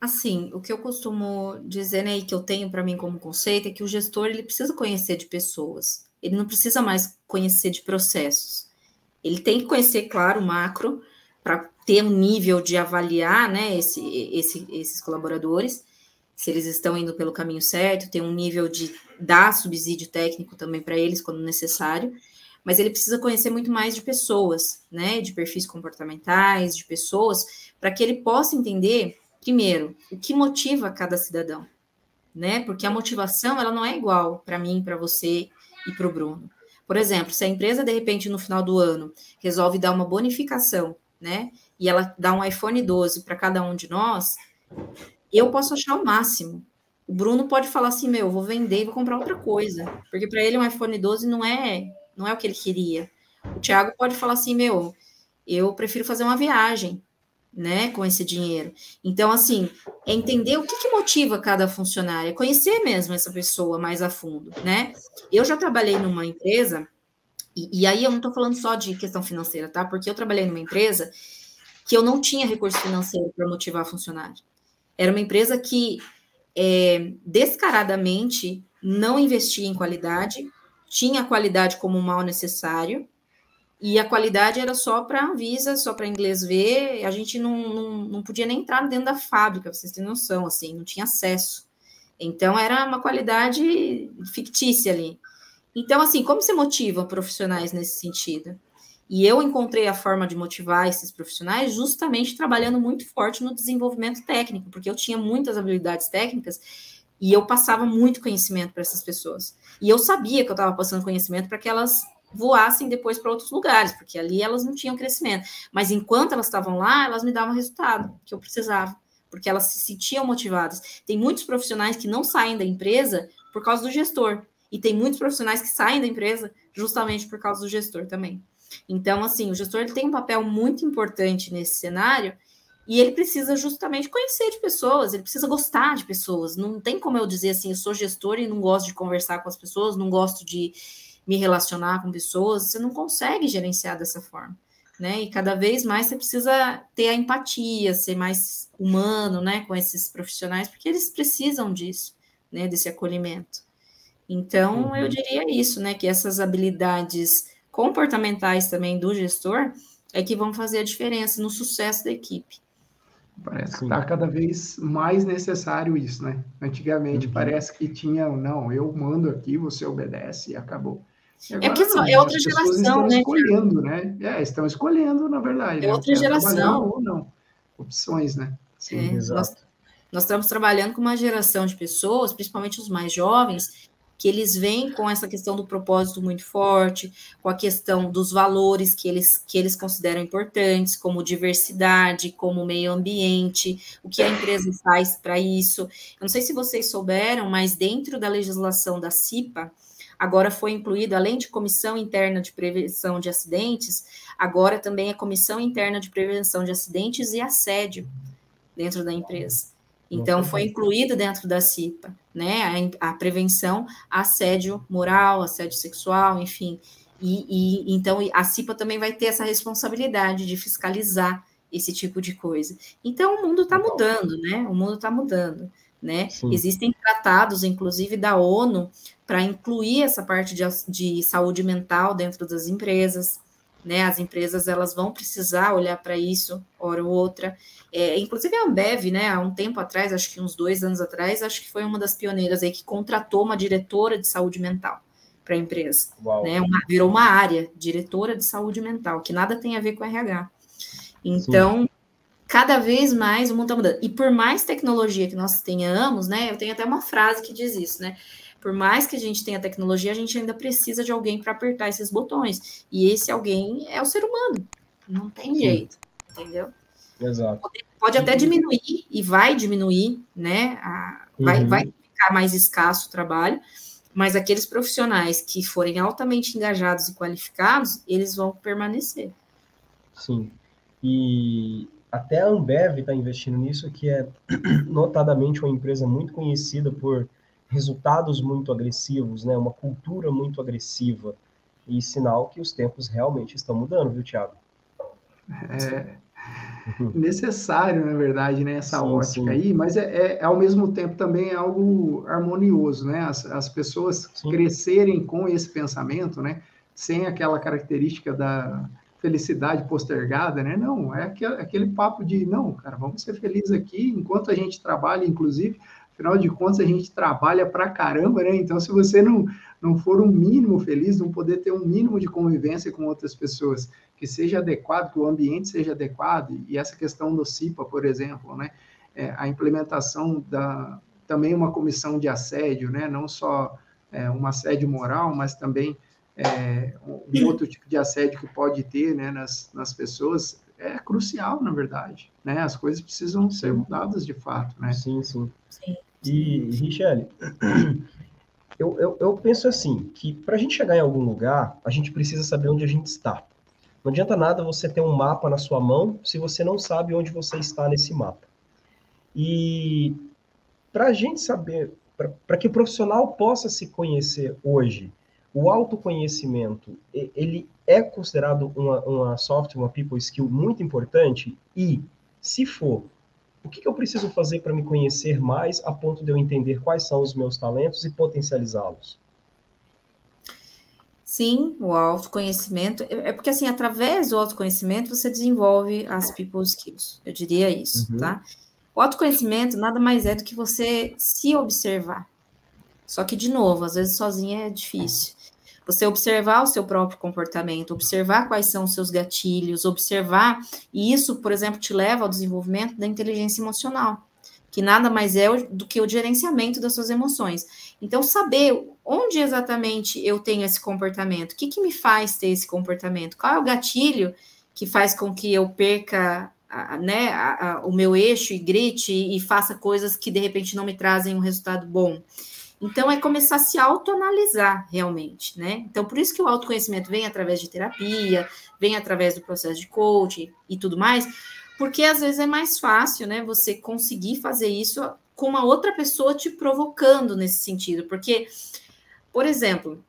Assim, o que eu costumo dizer, né, e que eu tenho para mim como conceito, é que o gestor ele precisa conhecer de pessoas. Ele não precisa mais conhecer de processos. Ele tem que conhecer, claro, o macro, para ter um nível de avaliar né, esse, esse, esses colaboradores, se eles estão indo pelo caminho certo, ter um nível de dar subsídio técnico também para eles quando necessário, mas ele precisa conhecer muito mais de pessoas, né, de perfis comportamentais, de pessoas, para que ele possa entender, primeiro, o que motiva cada cidadão, né? Porque a motivação ela não é igual para mim, para você e para o Bruno. Por exemplo, se a empresa de repente no final do ano resolve dar uma bonificação, né? E ela dá um iPhone 12 para cada um de nós, eu posso achar o máximo. O Bruno pode falar assim: meu, vou vender e vou comprar outra coisa. Porque para ele um iPhone 12 não é não é o que ele queria. O Thiago pode falar assim, meu, eu prefiro fazer uma viagem, né, com esse dinheiro. Então, assim, é entender o que, que motiva cada funcionário, é conhecer mesmo essa pessoa mais a fundo, né? Eu já trabalhei numa empresa, e, e aí eu não estou falando só de questão financeira, tá? Porque eu trabalhei numa empresa que eu não tinha recurso financeiro para motivar funcionário. Era uma empresa que é, descaradamente não investia em qualidade, tinha a qualidade como um mal necessário, e a qualidade era só para a Visa, só para inglês ver, a gente não, não, não podia nem entrar dentro da fábrica, vocês têm noção, assim, não tinha acesso. Então, era uma qualidade fictícia ali. Então, assim, como você motiva profissionais nesse sentido? E eu encontrei a forma de motivar esses profissionais justamente trabalhando muito forte no desenvolvimento técnico, porque eu tinha muitas habilidades técnicas e eu passava muito conhecimento para essas pessoas. E eu sabia que eu estava passando conhecimento para que elas voassem depois para outros lugares, porque ali elas não tinham crescimento. Mas enquanto elas estavam lá, elas me davam resultado que eu precisava, porque elas se sentiam motivadas. Tem muitos profissionais que não saem da empresa por causa do gestor, e tem muitos profissionais que saem da empresa justamente por causa do gestor também. Então, assim, o gestor ele tem um papel muito importante nesse cenário e ele precisa justamente conhecer de pessoas, ele precisa gostar de pessoas. Não tem como eu dizer assim, eu sou gestor e não gosto de conversar com as pessoas, não gosto de me relacionar com pessoas. Você não consegue gerenciar dessa forma, né? E cada vez mais você precisa ter a empatia, ser mais humano, né, com esses profissionais, porque eles precisam disso, né, desse acolhimento. Então, uhum. eu diria isso, né, que essas habilidades comportamentais também do gestor é que vão fazer a diferença no sucesso da equipe. Parece que está cada vez mais necessário isso, né? Antigamente uhum. parece que tinha, não, eu mando aqui, você obedece e acabou. E é que não, é outra geração, estão né? escolhendo, né? É, estão escolhendo, na verdade. É né? outra geração. Ou não. Opções, né? Sim, é, exato. Nós, Nós estamos trabalhando com uma geração de pessoas, principalmente os mais jovens, que eles vêm com essa questão do propósito muito forte, com a questão dos valores que eles, que eles consideram importantes, como diversidade, como meio ambiente, o que a empresa faz para isso. Eu não sei se vocês souberam, mas dentro da legislação da CIPA, agora foi incluído, além de Comissão Interna de Prevenção de Acidentes, agora também a Comissão Interna de Prevenção de Acidentes e Assédio dentro da empresa. Então, foi incluído dentro da CIPA, né, a, a prevenção assédio moral, assédio sexual, enfim. E, e, então a CIPA também vai ter essa responsabilidade de fiscalizar esse tipo de coisa. Então o mundo está mudando, né? O mundo está mudando, né? Sim. Existem tratados, inclusive da ONU, para incluir essa parte de, de saúde mental dentro das empresas né? As empresas elas vão precisar olhar para isso, hora ou outra. É, inclusive a Ambev, né? Há um tempo atrás, acho que uns dois anos atrás, acho que foi uma das pioneiras aí que contratou uma diretora de saúde mental para a empresa, né? Uma, virou uma área, diretora de saúde mental, que nada tem a ver com RH. Então, Sim. cada vez mais o mundo está mudando. E por mais tecnologia que nós tenhamos, né? Eu tenho até uma frase que diz isso, né? Por mais que a gente tenha tecnologia, a gente ainda precisa de alguém para apertar esses botões. E esse alguém é o ser humano. Não tem Sim. jeito, entendeu? Exato. Pode, pode, até diminuir, e vai diminuir, né? A, vai, uhum. vai ficar mais escasso o trabalho, mas aqueles profissionais que forem altamente engajados e qualificados, eles vão permanecer. Sim. E até a Ambev está investindo nisso, que é [clears throat] notadamente uma empresa muito conhecida por resultados muito agressivos, né? Uma cultura muito agressiva e sinal que os tempos realmente estão mudando, viu, Tiago? É [laughs] necessário, na verdade, né, essa sim, ótica sim. aí, mas é, é, ao mesmo tempo também é algo harmonioso, né? As, as pessoas sim. crescerem com esse pensamento, né? Sem aquela característica da felicidade postergada, né? Não, é aquele, aquele papo de não, cara, vamos ser felizes aqui enquanto a gente trabalha, inclusive Afinal de contas, a gente trabalha pra caramba, né? Então, se você não, não for um mínimo feliz, não poder ter um mínimo de convivência com outras pessoas que seja adequado, que o ambiente seja adequado, e essa questão do CIPA, por exemplo, né? É, a implementação da também uma comissão de assédio, né? Não só é, um assédio moral, mas também é, um outro tipo de assédio que pode ter né, nas, nas pessoas é crucial, na verdade. Né? As coisas precisam ser mudadas de fato. Né? Sim, sim. sim. E, Richelle, [clears throat] eu, eu, eu penso assim, que para a gente chegar em algum lugar, a gente precisa saber onde a gente está. Não adianta nada você ter um mapa na sua mão se você não sabe onde você está nesse mapa. E para a gente saber, para que o profissional possa se conhecer hoje, o autoconhecimento, ele é considerado uma, uma soft, uma people skill muito importante? E, se for, o que, que eu preciso fazer para me conhecer mais a ponto de eu entender quais são os meus talentos e potencializá-los? Sim, o autoconhecimento. É, é porque, assim, através do autoconhecimento, você desenvolve as people skills. Eu diria isso, uhum. tá? O autoconhecimento nada mais é do que você se observar. Só que, de novo, às vezes sozinha é difícil. Você observar o seu próprio comportamento, observar quais são os seus gatilhos, observar, e isso, por exemplo, te leva ao desenvolvimento da inteligência emocional, que nada mais é do que o gerenciamento das suas emoções. Então, saber onde exatamente eu tenho esse comportamento, o que, que me faz ter esse comportamento, qual é o gatilho que faz com que eu perca né, a, a, o meu eixo e grite e faça coisas que de repente não me trazem um resultado bom. Então, é começar a se autoanalisar realmente, né? Então, por isso que o autoconhecimento vem através de terapia, vem através do processo de coaching e tudo mais, porque às vezes é mais fácil, né, você conseguir fazer isso com uma outra pessoa te provocando nesse sentido, porque, por exemplo,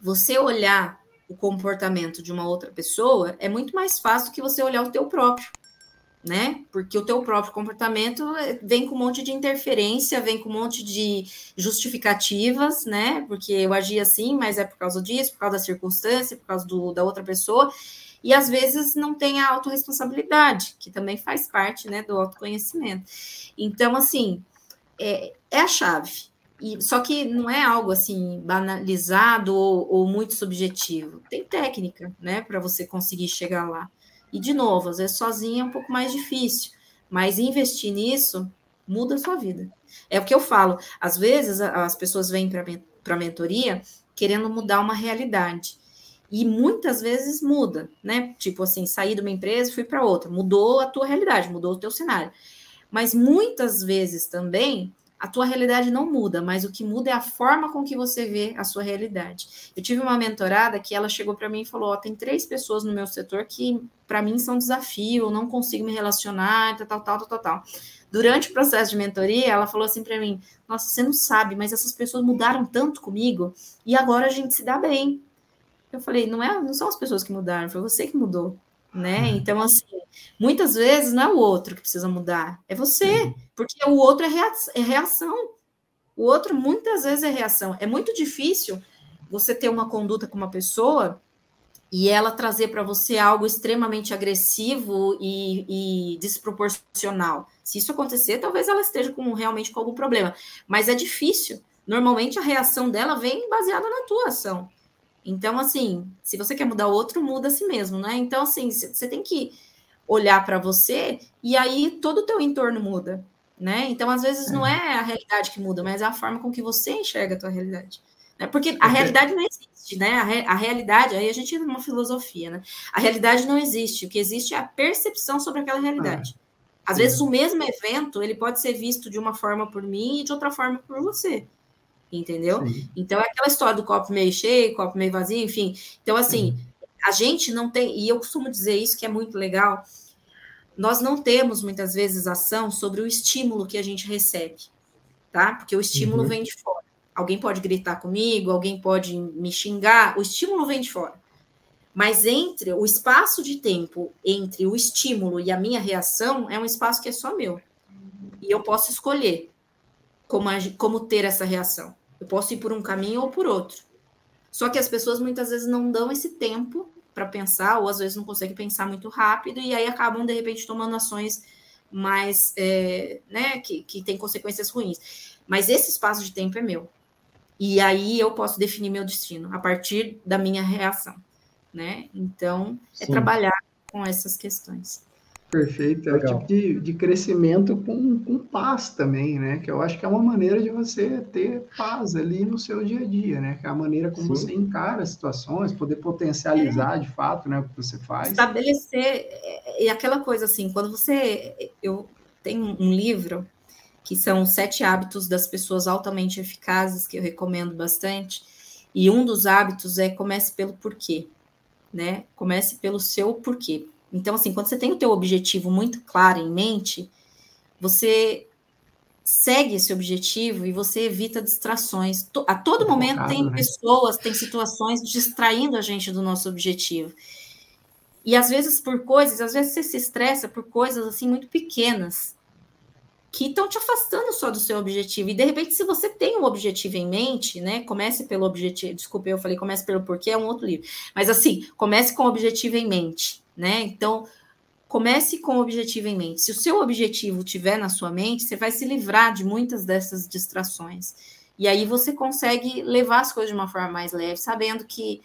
você olhar o comportamento de uma outra pessoa é muito mais fácil do que você olhar o teu próprio né? Porque o teu próprio comportamento eh, vem com um monte de interferência, vem com um monte de justificativas, né? Porque eu agi assim, mas é por causa disso, por causa da circunstância, por causa do, da outra pessoa. E às vezes não tem a autorresponsabilidade, que também faz parte, né, do autoconhecimento. Então, assim, é, é a chave. E, só que não é algo assim banalizado ou, ou muito subjetivo. Tem técnica, né, para você conseguir chegar lá. E, de novo, às vezes sozinha é um pouco mais difícil, mas investir nisso muda a sua vida. É o que eu falo. Às vezes as pessoas vêm para a mentoria querendo mudar uma realidade. E muitas vezes muda, né? Tipo assim, sair de uma empresa fui para outra. Mudou a tua realidade, mudou o teu cenário. Mas muitas vezes também a tua realidade não muda, mas o que muda é a forma com que você vê a sua realidade. Eu tive uma mentorada que ela chegou para mim e falou: oh, tem três pessoas no meu setor que para mim são desafio, eu não consigo me relacionar, tal, tal, tal, tal, tal. Durante o processo de mentoria, ela falou assim para mim: Nossa, você não sabe, mas essas pessoas mudaram tanto comigo e agora a gente se dá bem. Eu falei: Não é, não são as pessoas que mudaram, foi você que mudou né? Uhum. Então, assim, muitas vezes não é o outro que precisa mudar, é você, porque o outro é, é reação. O outro muitas vezes é reação. É muito difícil você ter uma conduta com uma pessoa e ela trazer para você algo extremamente agressivo e, e, desproporcional. Se isso acontecer, talvez ela esteja com, realmente com algum problema. Mas é difícil. Normalmente a reação dela vem baseada na tua ação. Então, assim, se você quer mudar o outro, muda a si mesmo, né? Então, assim, você tem que olhar para você e aí todo o teu entorno muda, né? Então, às vezes, não é. é a realidade que muda, mas é a forma com que você enxerga a tua realidade. Né? Porque a realidade não existe, né? A, re, a realidade, aí a gente entra numa filosofia, né? A realidade não existe. O que existe é a percepção sobre aquela realidade. Ah, às vezes, o mesmo evento, ele pode ser visto de uma forma por mim e de outra forma por você entendeu? Sim. Então é aquela história do copo meio cheio, copo meio vazio, enfim. Então, assim, a gente não tem, e eu costumo dizer isso que é muito legal, nós não temos muitas vezes ação sobre o estímulo que a gente recebe, tá? Porque o estímulo uhum. vem de fora. Alguém pode gritar comigo, alguém pode me xingar, o estímulo vem de fora. Mas entre o espaço de tempo entre o estímulo e a minha reação é um espaço que é só meu. E eu posso escolher como, como ter essa reação. Eu posso ir por um caminho ou por outro. Só que as pessoas muitas vezes não dão esse tempo para pensar, ou às vezes não conseguem pensar muito rápido, e aí acabam, de repente, tomando ações mais, é, né, que, que tem consequências ruins. Mas esse espaço de tempo é meu. E aí eu posso definir meu destino a partir da minha reação, né? Então, é Sim. trabalhar com essas questões. Perfeito, é Legal. o tipo de, de crescimento com, com paz também, né? Que eu acho que é uma maneira de você ter paz ali no seu dia a dia, né? Que é a maneira como Sim. você encara as situações, poder potencializar é. de fato, né, o que você faz. Estabelecer, é, e aquela coisa assim, quando você. Eu tenho um livro que são Sete Hábitos das Pessoas Altamente Eficazes, que eu recomendo bastante, e um dos hábitos é comece pelo porquê, né? Comece pelo seu porquê então, assim, quando você tem o teu objetivo muito claro em mente, você segue esse objetivo e você evita distrações. A todo momento tem né? pessoas, tem situações distraindo a gente do nosso objetivo. E às vezes por coisas, às vezes você se estressa por coisas assim muito pequenas que estão te afastando só do seu objetivo. E de repente, se você tem um objetivo em mente, né? Comece pelo objetivo. Desculpe, eu falei comece pelo porquê, é um outro livro. Mas assim, comece com o objetivo em mente né? Então, comece com o objetivo em mente. Se o seu objetivo tiver na sua mente, você vai se livrar de muitas dessas distrações. E aí você consegue levar as coisas de uma forma mais leve, sabendo que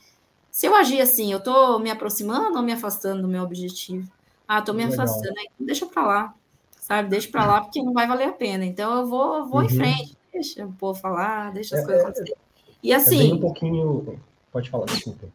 se eu agir assim, eu estou me aproximando ou me afastando do meu objetivo? Ah, estou me Legal. afastando, então deixa para lá, sabe? Deixa para lá porque não vai valer a pena. Então eu vou, vou uhum. em frente, deixa o povo falar, deixa as é, coisas é, acontecerem. E assim. É um pouquinho. Pode falar, desculpa.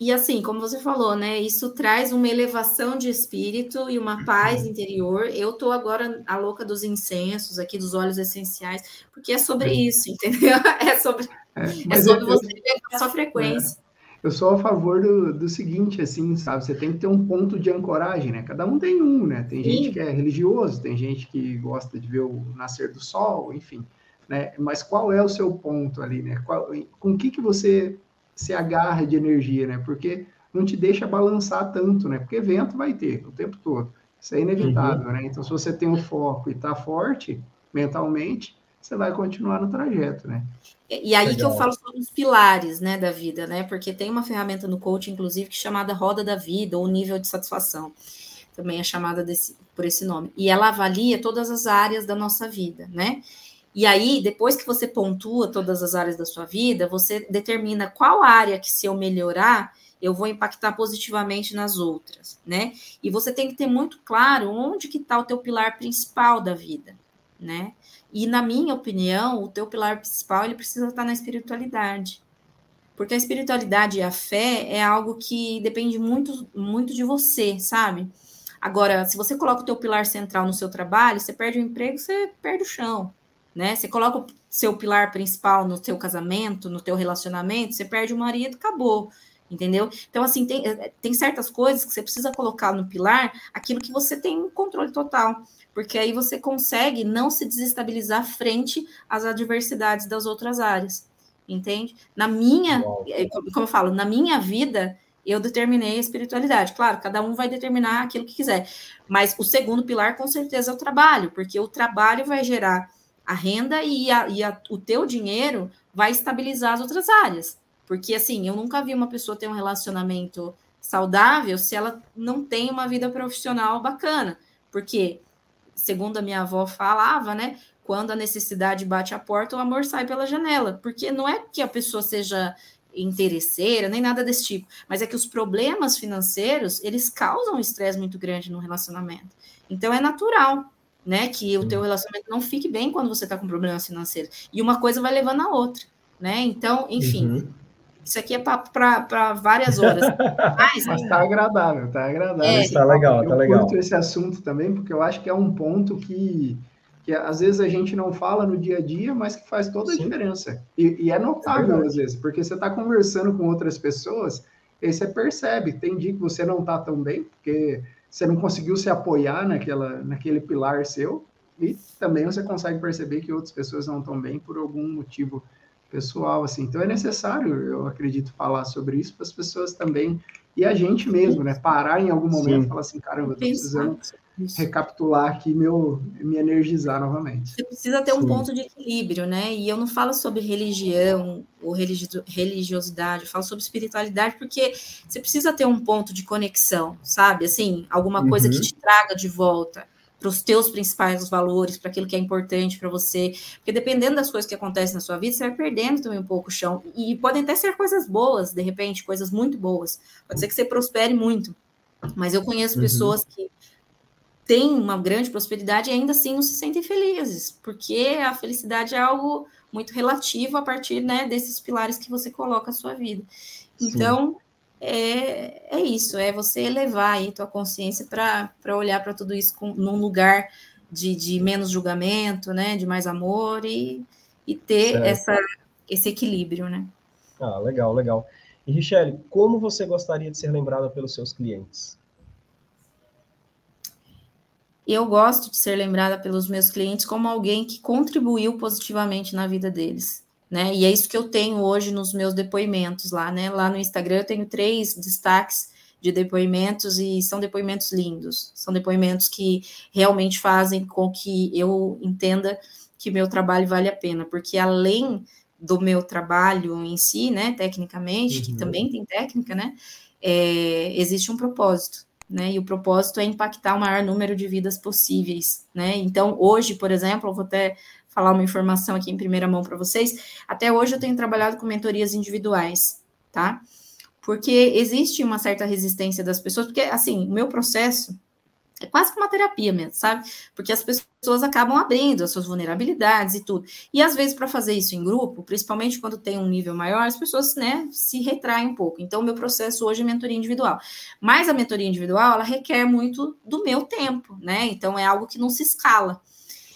E assim, como você falou, né? Isso traz uma elevação de espírito e uma paz uhum. interior. Eu tô agora a louca dos incensos aqui, dos óleos essenciais, porque é sobre isso, [laughs] entendeu? É sobre, é, é sobre eu, você ver a sua frequência. É. Eu sou a favor do, do seguinte, assim, sabe? Você tem que ter um ponto de ancoragem, né? Cada um tem um, né? Tem Sim. gente que é religioso, tem gente que gosta de ver o nascer do sol, enfim. Né? Mas qual é o seu ponto ali, né? Qual, com o que, que você se agarra de energia, né? Porque não te deixa balançar tanto, né? Porque vento vai ter o tempo todo. Isso é inevitável, uhum. né? Então, se você tem um foco e está forte mentalmente, você vai continuar no trajeto, né? E aí Legal. que eu falo sobre os pilares, né, da vida, né? Porque tem uma ferramenta no coaching, inclusive, que é chamada roda da vida ou nível de satisfação. Também é chamada desse, por esse nome. E ela avalia todas as áreas da nossa vida, né? E aí, depois que você pontua todas as áreas da sua vida, você determina qual área que se eu melhorar, eu vou impactar positivamente nas outras, né? E você tem que ter muito claro onde que está o teu pilar principal da vida. né? E na minha opinião, o teu pilar principal ele precisa estar na espiritualidade. Porque a espiritualidade e a fé é algo que depende muito, muito de você, sabe? Agora, se você coloca o teu pilar central no seu trabalho, você perde o emprego, você perde o chão, né? Você coloca o seu pilar principal no seu casamento, no teu relacionamento, você perde o marido, acabou, entendeu? Então, assim, tem, eh, tem certas coisas que você precisa colocar no pilar aquilo que você tem um controle total, porque aí você consegue não se desestabilizar frente às adversidades das outras áreas entende? Na minha, é, como eu falo, na minha vida, eu determinei a espiritualidade. Claro, cada um vai determinar aquilo que quiser, mas o segundo pilar, com certeza, é o trabalho, porque o trabalho vai gerar a renda e, a, e a, o teu dinheiro vai estabilizar as outras áreas. Porque, assim, eu nunca vi uma pessoa ter um relacionamento saudável se ela não tem uma vida profissional bacana. Porque, segundo a minha avó falava, né? quando a necessidade bate a porta, o amor sai pela janela, porque não é que a pessoa seja interesseira, nem nada desse tipo, mas é que os problemas financeiros, eles causam um estresse muito grande no relacionamento. Então é natural, né, que o teu relacionamento não fique bem quando você está com problemas financeiros. E uma coisa vai levando a outra, né? Então, enfim, uhum. isso aqui é para várias horas. [laughs] Mas, Mas tá agradável, tá agradável. É, tá legal, tá legal. Eu curto esse assunto também, porque eu acho que é um ponto que que às vezes a gente não fala no dia a dia, mas que faz toda a Sim. diferença. E, e, é notável é às vezes, porque você está conversando com outras pessoas, e você percebe, tem dia que você não está tão bem, porque você não conseguiu se apoiar naquela, naquele pilar seu, e também você consegue perceber que outras pessoas não estão bem por algum motivo pessoal, assim. Então é necessário, eu acredito, falar sobre isso para as pessoas também, e a gente mesmo, né? Parar em algum momento Sim. e falar assim, caramba, eu tô precisando isso. recapitular aqui meu me energizar novamente. Você precisa ter Sim. um ponto de equilíbrio, né? E eu não falo sobre religião ou religiosidade, eu falo sobre espiritualidade porque você precisa ter um ponto de conexão, sabe? Assim, alguma uhum. coisa que te traga de volta para os teus principais valores, para aquilo que é importante para você, porque dependendo das coisas que acontecem na sua vida, você vai perdendo também um pouco o chão, e podem até ser coisas boas, de repente, coisas muito boas, pode ser que você prospere muito, mas eu conheço uhum. pessoas que têm uma grande prosperidade e ainda assim não se sentem felizes, porque a felicidade é algo muito relativo a partir né, desses pilares que você coloca a sua vida. Então, é, é isso, é você elevar aí tua consciência para olhar para tudo isso com, num lugar de, de menos julgamento, né, de mais amor e, e ter essa, esse equilíbrio, né? Ah, legal, legal. E, Richelle, como você gostaria de ser lembrada pelos seus clientes? Eu gosto de ser lembrada pelos meus clientes como alguém que contribuiu positivamente na vida deles, né? E é isso que eu tenho hoje nos meus depoimentos lá, né? Lá no Instagram eu tenho três destaques de depoimentos e são depoimentos lindos, são depoimentos que realmente fazem com que eu entenda que meu trabalho vale a pena, porque além do meu trabalho em si, né, tecnicamente, uhum. que também tem técnica, né, é, existe um propósito, né? E o propósito é impactar o maior número de vidas possíveis, né? Então, hoje, por exemplo, eu vou até falar uma informação aqui em primeira mão para vocês. Até hoje eu tenho trabalhado com mentorias individuais, tá? Porque existe uma certa resistência das pessoas, porque assim, o meu processo é quase que uma terapia mesmo, sabe? Porque as pessoas acabam abrindo as suas vulnerabilidades e tudo. E às vezes, para fazer isso em grupo, principalmente quando tem um nível maior, as pessoas, né, se retraem um pouco. Então, o meu processo hoje é mentoria individual. Mas a mentoria individual, ela requer muito do meu tempo, né? Então, é algo que não se escala.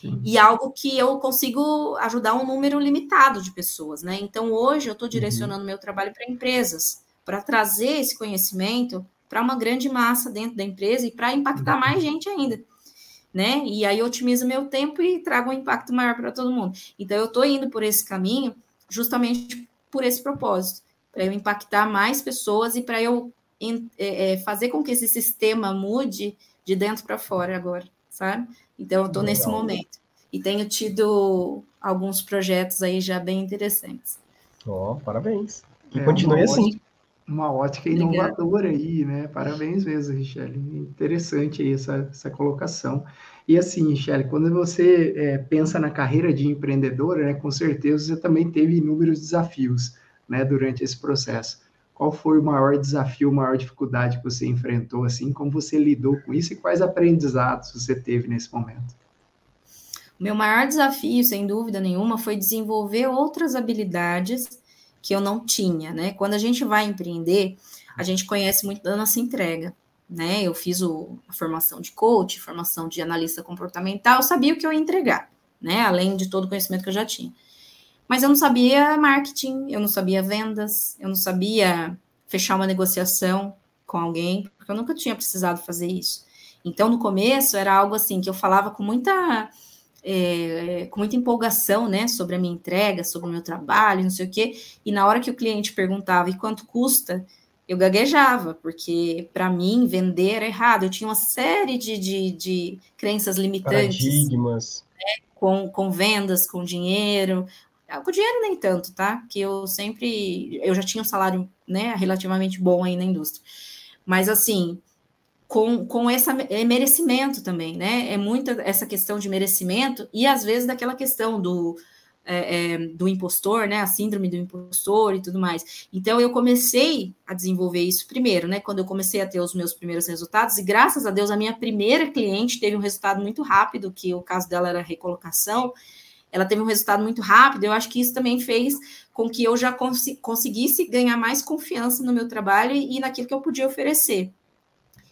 Sim. E algo que eu consigo ajudar um número limitado de pessoas, né? Então, hoje eu estou uhum. direcionando uhum. meu trabalho para empresas, para trazer esse conhecimento para uma grande massa dentro da empresa e para impactar uhum. mais gente ainda. Né? E aí otimiza meu tempo e traga um impacto maior para todo mundo. Então eu estou indo por esse caminho justamente por esse propósito, para eu impactar mais pessoas e para eu é, é, fazer com que esse sistema mude de dentro para fora agora, sabe? Então eu estou nesse momento e tenho tido alguns projetos aí já bem interessantes. Ó, oh, parabéns. E é, continue assim uma ótica inovadora aí, né? Parabéns mesmo, Richelle. Interessante aí essa, essa colocação. E assim, Michele, quando você é, pensa na carreira de empreendedora, né, com certeza você também teve inúmeros desafios né, durante esse processo. Qual foi o maior desafio, a maior dificuldade que você enfrentou, assim, como você lidou com isso e quais aprendizados você teve nesse momento? Meu maior desafio, sem dúvida nenhuma, foi desenvolver outras habilidades que eu não tinha, né? Quando a gente vai empreender, a gente conhece muito da nossa entrega, né? Eu fiz o, a formação de coach, formação de analista comportamental, sabia o que eu ia entregar, né? Além de todo o conhecimento que eu já tinha. Mas eu não sabia marketing, eu não sabia vendas, eu não sabia fechar uma negociação com alguém, porque eu nunca tinha precisado fazer isso. Então, no começo, era algo assim que eu falava com muita é, com muita empolgação, né, sobre a minha entrega, sobre o meu trabalho, não sei o quê, e na hora que o cliente perguntava e quanto custa, eu gaguejava, porque para mim vender era errado, eu tinha uma série de, de, de crenças limitantes. Paradigmas. Né, com, com vendas, com dinheiro, ah, com dinheiro nem tanto, tá? Que eu sempre, eu já tinha um salário, né, relativamente bom aí na indústria. Mas assim, com, com esse é merecimento também, né? É muita essa questão de merecimento e às vezes daquela questão do, é, é, do impostor, né? A síndrome do impostor e tudo mais. Então eu comecei a desenvolver isso primeiro, né? Quando eu comecei a ter os meus primeiros resultados, e graças a Deus a minha primeira cliente teve um resultado muito rápido, que o caso dela era recolocação. Ela teve um resultado muito rápido, eu acho que isso também fez com que eu já cons conseguisse ganhar mais confiança no meu trabalho e naquilo que eu podia oferecer.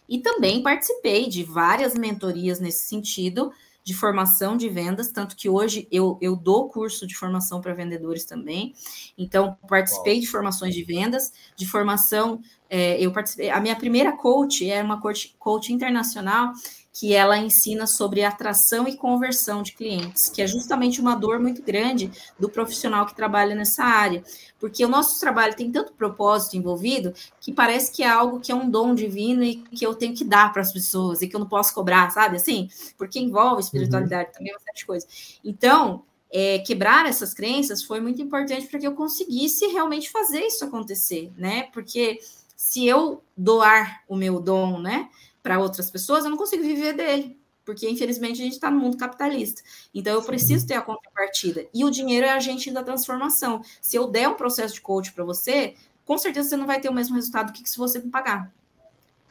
E também participei de várias mentorias nesse sentido, de formação de vendas, tanto que hoje eu, eu dou curso de formação para vendedores também. Então, participei de formações de vendas, de formação. É, eu participei. A minha primeira coach era uma coach, coach internacional que ela ensina sobre atração e conversão de clientes, que é justamente uma dor muito grande do profissional que trabalha nessa área, porque o nosso trabalho tem tanto propósito envolvido que parece que é algo que é um dom divino e que eu tenho que dar para as pessoas e que eu não posso cobrar, sabe? Assim, porque envolve espiritualidade uhum. também, uma série de coisas. Então, é, quebrar essas crenças foi muito importante para que eu conseguisse realmente fazer isso acontecer, né? Porque se eu doar o meu dom, né? Para outras pessoas, eu não consigo viver dele, porque infelizmente a gente está no mundo capitalista. Então eu preciso ter a contrapartida. E o dinheiro é agente da transformação. Se eu der um processo de coach para você, com certeza você não vai ter o mesmo resultado que se você me pagar.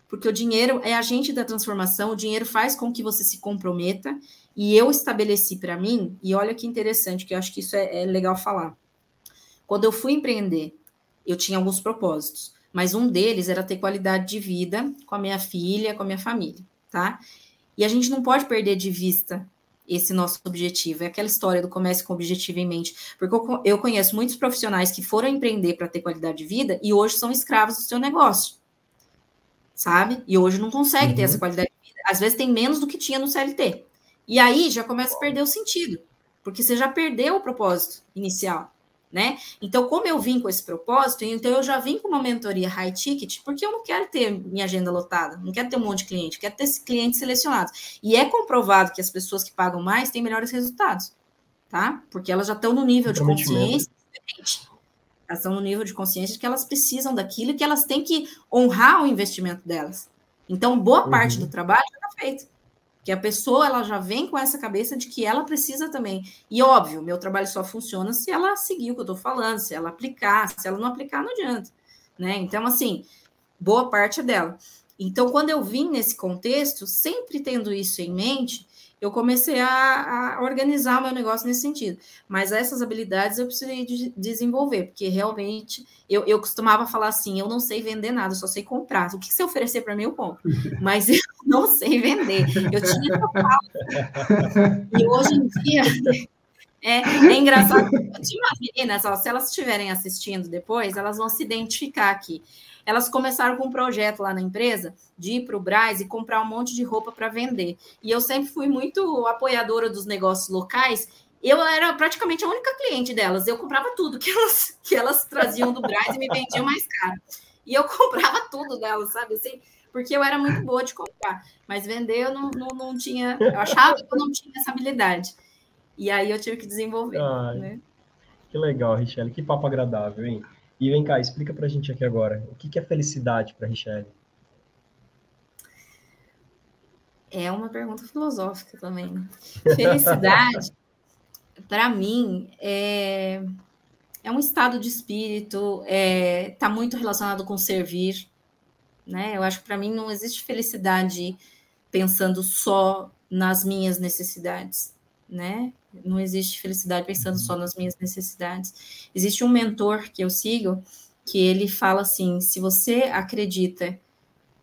Porque o dinheiro é agente da transformação, o dinheiro faz com que você se comprometa. E eu estabeleci para mim, e olha que interessante, que eu acho que isso é, é legal falar. Quando eu fui empreender, eu tinha alguns propósitos mas um deles era ter qualidade de vida com a minha filha, com a minha família, tá? E a gente não pode perder de vista esse nosso objetivo. É aquela história do comércio com objetivo em mente. Porque eu conheço muitos profissionais que foram empreender para ter qualidade de vida e hoje são escravos do seu negócio. Sabe? E hoje não consegue uhum. ter essa qualidade de vida. Às vezes tem menos do que tinha no CLT. E aí já começa a perder o sentido. Porque você já perdeu o propósito inicial né? Então, como eu vim com esse propósito, então eu já vim com uma mentoria high ticket, porque eu não quero ter minha agenda lotada, não quero ter um monte de cliente, quero ter clientes selecionados. E é comprovado que as pessoas que pagam mais têm melhores resultados, tá? Porque elas já estão no nível de consciência diferente. Elas estão no nível de consciência que elas precisam daquilo e que elas têm que honrar o investimento delas. Então, boa parte uhum. do trabalho já está feito que a pessoa ela já vem com essa cabeça de que ela precisa também. E óbvio, meu trabalho só funciona se ela seguir o que eu estou falando, se ela aplicar, se ela não aplicar, não adianta. Né? Então, assim, boa parte é dela. Então, quando eu vim nesse contexto, sempre tendo isso em mente, eu comecei a, a, organizar o meu negócio nesse sentido. Mas essas habilidades eu precisei de desenvolver, porque realmente eu, eu costumava falar assim: eu não sei vender nada, eu só sei comprar. O que você oferecer para mim, eu compro. [laughs] Mas eu [laughs] não sei vender. Eu tinha E hoje em dia. [laughs] É, é engraçado. Tinha umas meninas, ó, se elas estiverem assistindo depois, elas vão se identificar aqui elas começaram com um projeto lá na empresa de ir para o Braz e comprar um monte de roupa para vender. E eu sempre fui muito apoiadora dos negócios locais. Eu era praticamente a única cliente delas. Eu comprava tudo que elas, que elas traziam do Braz e me vendiam mais caro. E eu [laughs] comprava tudo delas, sabe? Assim, porque eu era muito boa de comprar. Mas vender eu não, não, não tinha. Eu achava que eu não tinha essa habilidade. E aí eu tive que desenvolver. Ai, né? Que legal, Richelle. Que papo agradável, hein? E vem cá, explica para a gente aqui agora, o que é felicidade para Richelle? É uma pergunta filosófica também. Né? [laughs] Felicidade, para mim, é, é um estado de espírito, está é, tá muito relacionado com servir. Né? Eu acho que para mim não existe felicidade pensando só nas minhas necessidades. Né? Não existe felicidade pensando só nas minhas necessidades. Existe um mentor que eu sigo que ele fala assim: se você acredita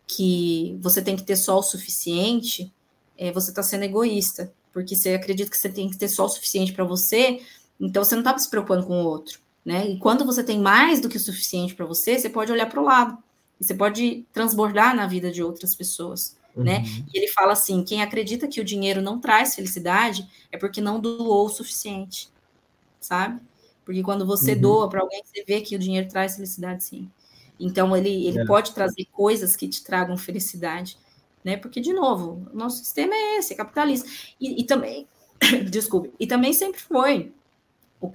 que você tem que ter só o suficiente, é, você está sendo egoísta, porque você acredita que você tem que ter só o suficiente para você, então você não está se preocupando com o outro, né? E quando você tem mais do que o suficiente para você, você pode olhar para o lado, e você pode transbordar na vida de outras pessoas. Né? Uhum. E ele fala assim: quem acredita que o dinheiro não traz felicidade é porque não doou o suficiente, sabe? Porque quando você uhum. doa para alguém, você vê que o dinheiro traz felicidade, sim. Então ele, ele é. pode trazer coisas que te tragam felicidade, né? Porque de novo, o nosso sistema é esse, é capitalista. E, e também, [coughs] desculpe, e também sempre foi.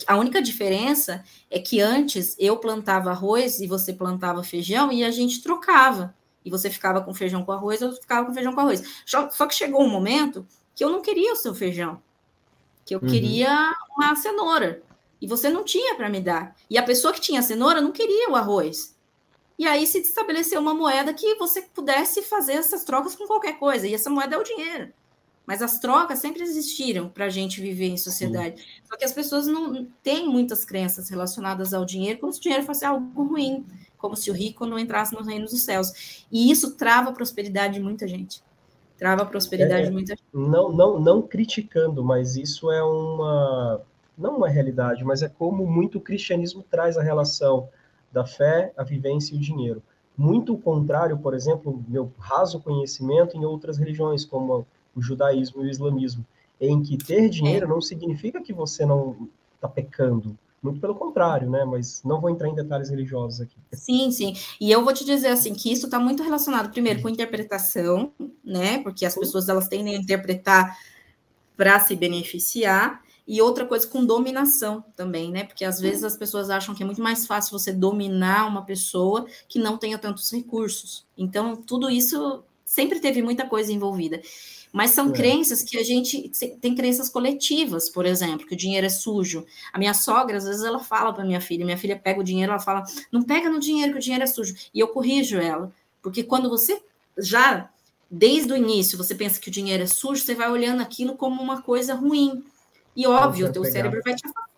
A única diferença é que antes eu plantava arroz e você plantava feijão e a gente trocava e você ficava com feijão com arroz, eu ficava com feijão com arroz. Só que chegou um momento que eu não queria o seu feijão, que eu uhum. queria uma cenoura, e você não tinha para me dar. E a pessoa que tinha cenoura não queria o arroz. E aí se estabeleceu uma moeda que você pudesse fazer essas trocas com qualquer coisa, e essa moeda é o dinheiro. Mas as trocas sempre existiram para a gente viver em sociedade. Sim. Só que as pessoas não têm muitas crenças relacionadas ao dinheiro, como se o dinheiro fosse algo ruim como se o rico não entrasse nos reinos dos céus. E isso trava a prosperidade de muita gente. Trava a prosperidade é, de muita gente. Não, não, não criticando, mas isso é uma não uma realidade, mas é como muito o cristianismo traz a relação da fé, a vivência e o dinheiro. Muito o contrário, por exemplo, meu raso conhecimento em outras religiões, como o judaísmo e o islamismo, em que ter dinheiro é. não significa que você não está pecando, muito pelo contrário, né? Mas não vou entrar em detalhes religiosos aqui. Sim, sim. E eu vou te dizer assim que isso está muito relacionado, primeiro, com interpretação, né? Porque as pessoas elas tendem a interpretar para se beneficiar. E outra coisa com dominação também, né? Porque às vezes as pessoas acham que é muito mais fácil você dominar uma pessoa que não tenha tantos recursos. Então, tudo isso sempre teve muita coisa envolvida. Mas são é. crenças que a gente tem crenças coletivas, por exemplo, que o dinheiro é sujo. A minha sogra, às vezes, ela fala para minha filha, minha filha pega o dinheiro, ela fala, não pega no dinheiro, que o dinheiro é sujo. E eu corrijo ela, porque quando você já, desde o início, você pensa que o dinheiro é sujo, você vai olhando aquilo como uma coisa ruim. E óbvio, o teu pegar. cérebro vai te afastar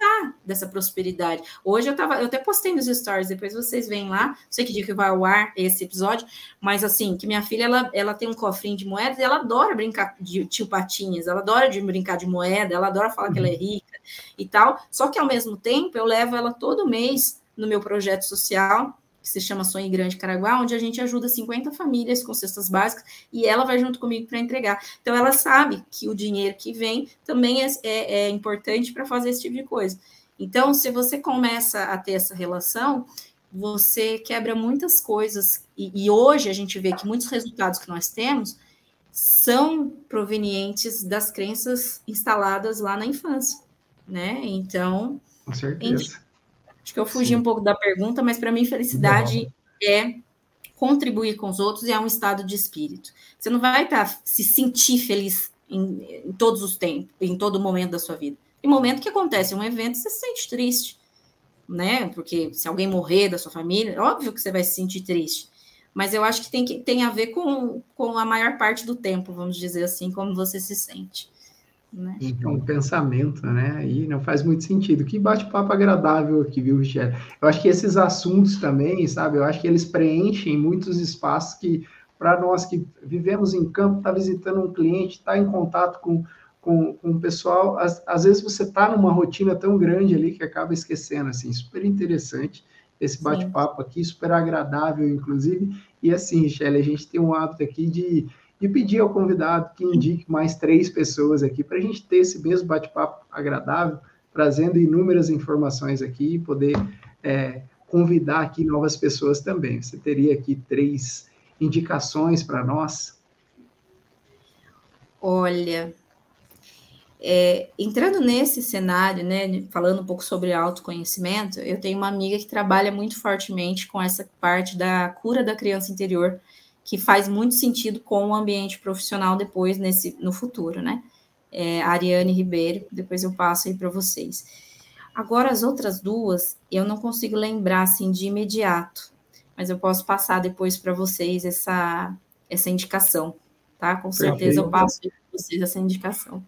dessa prosperidade. Hoje eu tava, eu até postei nos stories, depois vocês veem lá, não sei que dia que vai ao ar esse episódio, mas assim, que minha filha ela, ela tem um cofrinho de moedas e ela adora brincar de tio patinhas, ela adora de brincar de moeda, ela adora falar que ela é uhum. rica e tal. Só que ao mesmo tempo eu levo ela todo mês no meu projeto social que se chama Sonho Grande Caraguá, onde a gente ajuda 50 famílias com cestas básicas e ela vai junto comigo para entregar. Então, ela sabe que o dinheiro que vem também é, é, é importante para fazer esse tipo de coisa. Então, se você começa a ter essa relação, você quebra muitas coisas. E, e hoje a gente vê que muitos resultados que nós temos são provenientes das crenças instaladas lá na infância, né? Então, com certeza. Acho que eu fugi Sim. um pouco da pergunta, mas para mim felicidade não. é contribuir com os outros e é um estado de espírito. Você não vai estar tá, se sentir feliz em, em, todos os tempos, em todo momento da sua vida. Tem momento que acontece um evento, você se sente triste, né? Porque se alguém morrer da sua família, óbvio que você vai se sentir triste. Mas eu acho que tem, que, tem a ver com, com a maior parte do tempo, vamos dizer assim, como você se sente. Né? É um pensamento, né? E não faz muito sentido. Que bate-papo agradável aqui, viu, Michele? Eu acho que esses assuntos também, sabe? Eu acho que eles preenchem muitos espaços que, para nós que vivemos em campo, está visitando um cliente, está em contato com, com, com o pessoal, às, às vezes você está numa rotina tão grande ali que acaba esquecendo, assim, super interessante esse bate-papo aqui, super agradável, inclusive. E assim, Michele, a gente tem um hábito aqui de e pedir ao convidado que indique mais três pessoas aqui para a gente ter esse mesmo bate-papo agradável, trazendo inúmeras informações aqui e poder é, convidar aqui novas pessoas também. Você teria aqui três indicações para nós? Olha, é, entrando nesse cenário, né, falando um pouco sobre autoconhecimento, eu tenho uma amiga que trabalha muito fortemente com essa parte da cura da criança interior, que faz muito sentido com o ambiente profissional depois nesse no futuro, né? É, Ariane Ribeiro, depois eu passo aí para vocês. Agora as outras duas eu não consigo lembrar assim de imediato, mas eu posso passar depois para vocês essa essa indicação, tá? Com certeza eu passo para vocês essa indicação.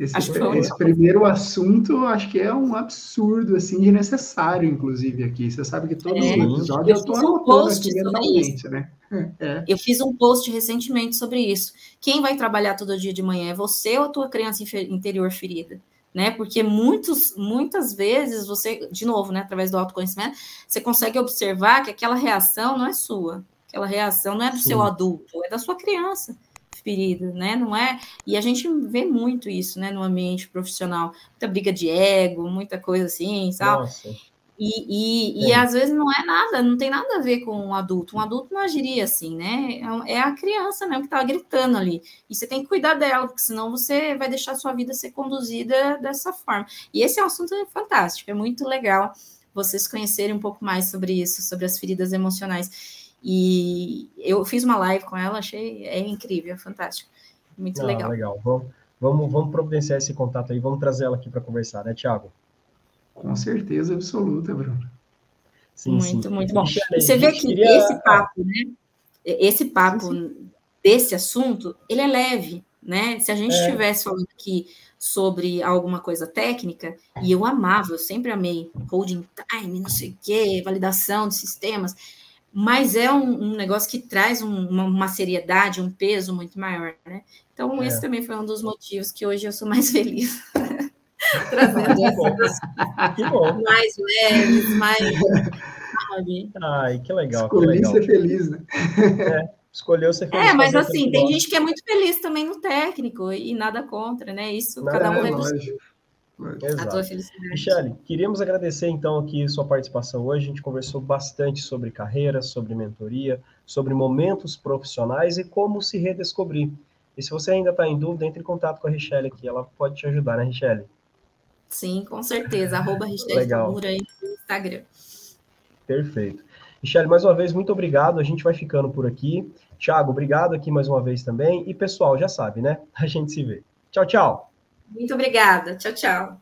Esse, acho que esse primeiro assunto, acho que é um absurdo, assim, de necessário, inclusive, aqui. Você sabe que todos é, os episódios eu estou anotando aqui mentalmente, né? É. Eu fiz um post recentemente sobre isso. Quem vai trabalhar todo dia de manhã? É você ou a tua criança interior ferida? Né? Porque muitos, muitas vezes você, de novo, né, através do autoconhecimento, você consegue observar que aquela reação não é sua, aquela reação não é do Sim. seu adulto, é da sua criança ferida, né? Não é? E a gente vê muito isso, né, no ambiente profissional, muita briga de ego, muita coisa assim, sabe? Nossa. E, e, e, às vezes não é nada, não tem nada a ver com um adulto. Um adulto não agiria assim, né? É, é a criança mesmo que está gritando ali. E você tem que cuidar dela, porque senão você vai deixar sua vida ser conduzida dessa forma. E esse é um assunto fantástico, é muito legal vocês conhecerem um pouco mais sobre isso, sobre as feridas emocionais. E eu fiz uma live com ela, achei é incrível, é fantástico. Muito ah, legal. Legal. Vamos, vamos, vamos providenciar esse contato aí, vamos trazer ela aqui para conversar, né, Tiago? Com certeza absoluta, Bruno. Sim, muito, sim. muito bom. E você vê que queria... esse papo, né? Esse papo sim, desse assunto, ele é leve, né? Se a gente é. estivesse falando aqui sobre alguma coisa técnica, e eu amava, eu sempre amei holding time, não sei o quê, validação de sistemas, mas é um, um negócio que traz um, uma, uma, seriedade, um peso muito maior, né? Então, é. esse também foi um dos motivos que hoje eu sou mais [laughs] feliz. trazendo essas mais leves, mais. Ai, que legal. Escolhi que legal. ser feliz, né? É, escolheu ser feliz. É, mas assim, tem gente que é muito feliz também no técnico e nada contra, né? Isso Não, cada um é, lógico. Exato. A tua felicidade. Michele, queríamos agradecer então aqui sua participação hoje. A gente conversou bastante sobre carreira, sobre mentoria, sobre momentos profissionais e como se redescobrir. E se você ainda está em dúvida, entre em contato com a Richelle aqui, ela pode te ajudar, né, Richelle? Sim, com certeza. [laughs] Arroba Tamura aí no Instagram. Perfeito. Michele, mais uma vez, muito obrigado. A gente vai ficando por aqui. Tiago, obrigado aqui mais uma vez também. E pessoal, já sabe, né? [laughs] A gente se vê. Tchau, tchau. Muito obrigada. Tchau, tchau.